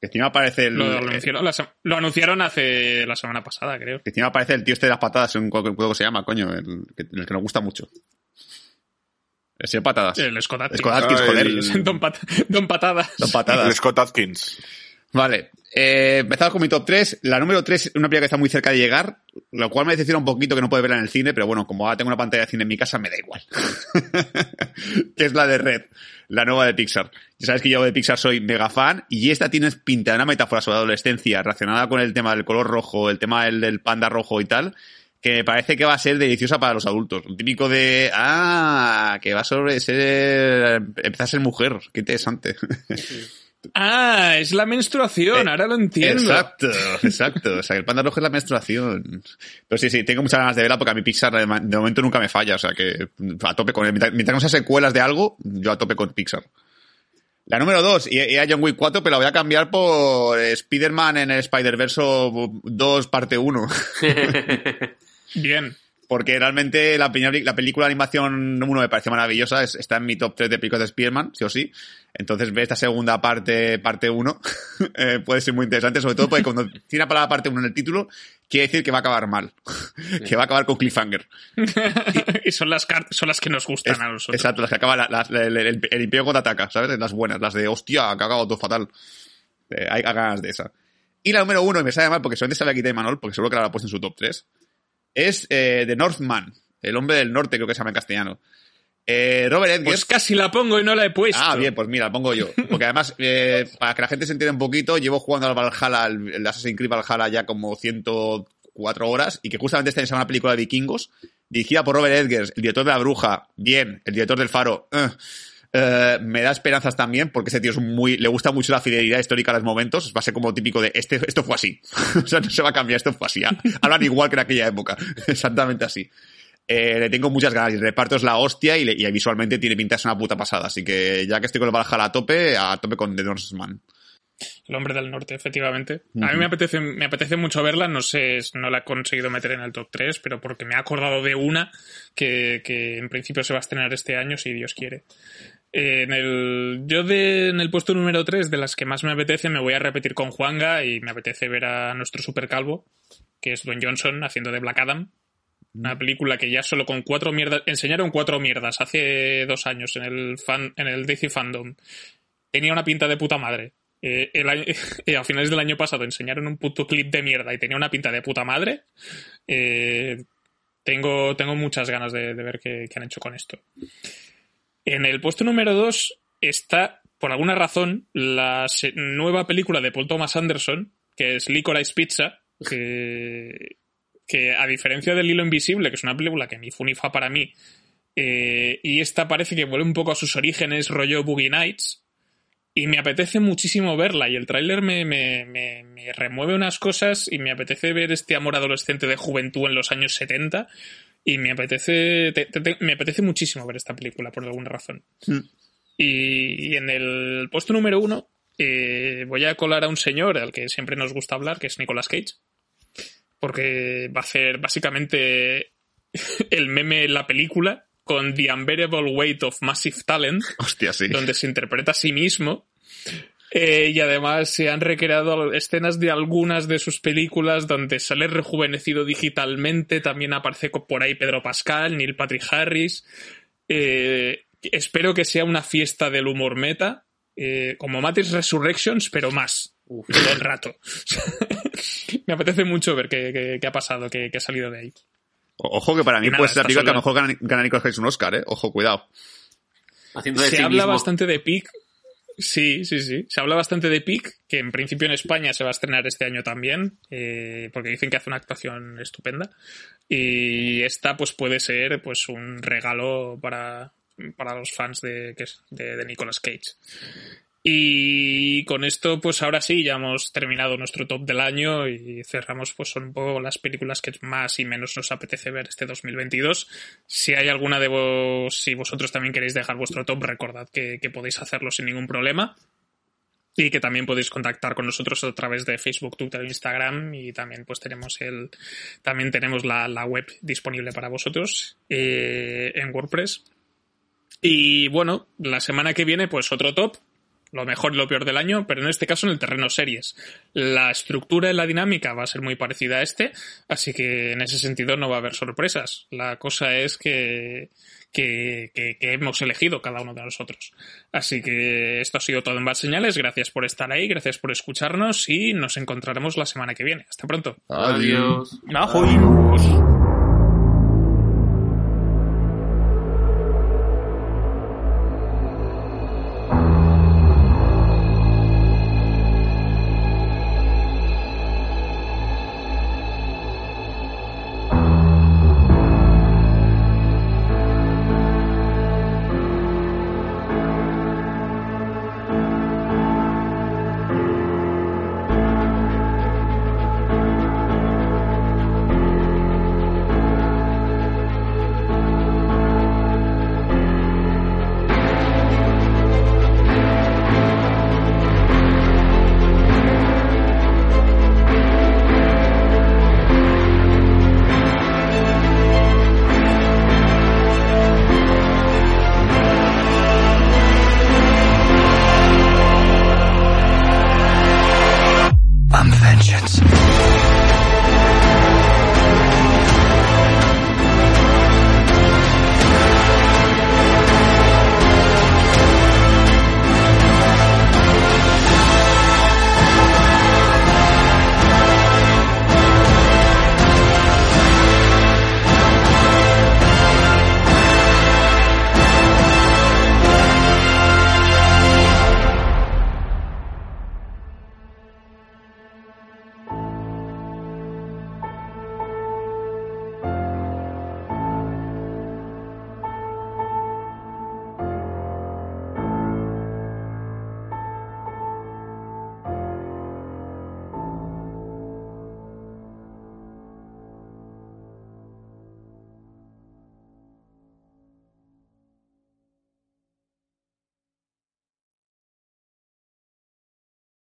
Que encima aparece el... Lo, lo anunciaron, la se- lo anunciaron hace la semana pasada, creo. Que encima aparece el tío este de las patadas, en un juego que se llama, coño, el, el que nos gusta mucho. El señor Patadas. El Scott Atkins. Scott Atkins, joder. el- Don, Pat- Don Patada. Don El Patadas. Scott Atkins. Vale. Eh, empezamos con mi top 3. La número 3 es una película que está muy cerca de llegar, lo cual me decepciona un poquito que no puede verla en el cine, pero bueno, como ahora tengo una pantalla de cine en mi casa, me da igual. que es la de Red, la nueva de Pixar. Ya sabes que yo de Pixar soy mega fan y esta tiene pinta de una metáfora sobre la adolescencia relacionada con el tema del color rojo, el tema del, del panda rojo y tal, que me parece que va a ser deliciosa para los adultos. Un típico de, ah, que va sobre ser, empezar a ser mujer. Qué interesante. Ah, es la menstruación, Eh, ahora lo entiendo. Exacto, exacto. O sea, que el panda rojo es la menstruación. Pero sí, sí, tengo muchas ganas de verla porque a mi Pixar de momento nunca me falla. O sea, que a tope con él. Mientras mientras no sean secuelas de algo, yo a tope con Pixar. La número dos, y era John Wick 4, pero la voy a cambiar por Spider-Man en el Spider-Verse 2 parte 1. Bien. Porque realmente la, la película de animación 1 me parece maravillosa, es- está en mi top 3 de películas de Spider-Man, sí o sí. Entonces ver esta segunda parte, parte 1, eh, puede ser muy interesante, sobre todo porque cuando tiene la palabra parte 1 en el título, quiere decir que va a acabar mal. que va a acabar con cliffhanger. y son las, son las que nos gustan Es- a nosotros. exacto, las que acaba la- las- el, el- el Imperio contraataca, ¿sabes? Las buenas, las de hostia, que ha acabado todo fatal. Eh, hay, hay ganas de esa. Y la número uno, y me sale mal porque solamente se la quité de Manol, porque seguro que la habrá puesto en su top 3, es eh, The Northman, el hombre del norte, creo que se llama en castellano. Eh, Robert Edgers. Pues casi la pongo y no la he puesto. Ah, bien, pues mira, la pongo yo. Porque además, eh, para que la gente se entienda un poquito, llevo jugando al Valhalla, el, Assassin's Creed Valhalla ya como 104 horas y que justamente está en una película de vikingos dirigida por Robert Edgers, el director de La Bruja, bien, el director del Faro, eh, eh, me da esperanzas también porque ese tío es muy, le gusta mucho la fidelidad histórica a los momentos, va a ser como típico de este, esto fue así. o sea, no se va a cambiar, esto fue así. Hablan igual que en aquella época, exactamente así. Eh, le tengo muchas ganas y el reparto es la hostia y, le- y visualmente tiene pinta de ser una puta pasada. Así que ya que estoy con el Valhalla a tope, a tope con The Northman. El hombre del norte, efectivamente. A mí me apetece, me apetece mucho verla, no sé, no la he conseguido meter en el top 3, pero porque me he acordado de una que, que en principio se va a estrenar este año, si Dios quiere. En el, yo de, en el puesto número 3, de las que más me apetece, me voy a repetir con Juanga y me apetece ver a nuestro super calvo, que es Dwayne Johnson, haciendo de Black Adam. Una película que ya solo con cuatro mierdas, enseñaron cuatro mierdas hace dos años en el fan, en el DC Fandom. Tenía una pinta de puta madre. Eh, el año- eh, a finales del año pasado enseñaron un puto clip de mierda y tenía una pinta de puta madre. Eh, tengo, tengo muchas ganas de, de ver qué, qué han hecho con esto. En el puesto número 2 está, por alguna razón, la nueva película de Paul Thomas Anderson, que es Licorice Pizza, que, que a diferencia del Hilo Invisible, que es una película que ni fu ni fa para mí, eh, y esta parece que vuelve un poco a sus orígenes, rollo Boogie Nights, y me apetece muchísimo verla, y el tráiler me, me, me, me remueve unas cosas y me apetece ver este amor adolescente de juventud en los años 70 Y me apetece, te- te- te- me apetece muchísimo ver esta película por alguna razón. Mm. Y, y en el puesto número uno eh, voy a colar a un señor al que siempre nos gusta hablar, que es Nicolas Cage. Porque va a hacer básicamente el meme en la película con The Unbearable Weight of Massive Talent Hostia, sí. donde se interpreta a sí mismo. Eh, y además se han recreado escenas de algunas de sus películas donde sale rejuvenecido digitalmente. También aparece por ahí Pedro Pascal, Neil Patrick Harris. Eh, espero que sea una fiesta del humor meta, eh, como Matrix Resurrections, pero más. Todo el rato. Me apetece mucho ver qué, qué- qué ha pasado, qué, qué ha salido de ahí. Ojo que para mí nada, puede ser película que a lo mejor gana, gana Nicolas Cage un Oscar, ¿eh? Ojo, cuidado. Haciendo de Se sí habla mismo. bastante de Pic. Sí, sí, sí. Se habla bastante de Pic, que en principio en España se va a estrenar este año también, eh, porque dicen que hace una actuación estupenda. Y esta, pues, puede ser pues un regalo para, para los fans de, de, de Nicolas Cage. Y con esto, pues ahora sí, ya hemos terminado nuestro top del año y cerramos, pues son un poco las películas que más y menos nos apetece ver este 2022. Si hay alguna de vos, si vosotros también queréis dejar vuestro top, recordad que, podéis hacerlo sin ningún problema. Y que también podéis contactar con nosotros a través de Facebook, Twitter, Instagram y también pues tenemos el también tenemos la, la web disponible para vosotros eh, en WordPress. Y bueno, la semana que viene pues otro top, lo mejor y lo peor del año, pero en este caso en el terreno series. La estructura y la dinámica va a ser muy parecida a este, así que en ese sentido no va a haber sorpresas. La cosa es que, que, que- que hemos elegido cada uno de nosotros. Así que esto ha sido todo en Bad Señales. Gracias por estar ahí, gracias por escucharnos y nos encontraremos la semana que viene. Hasta pronto. Adiós. ¡Ajoy!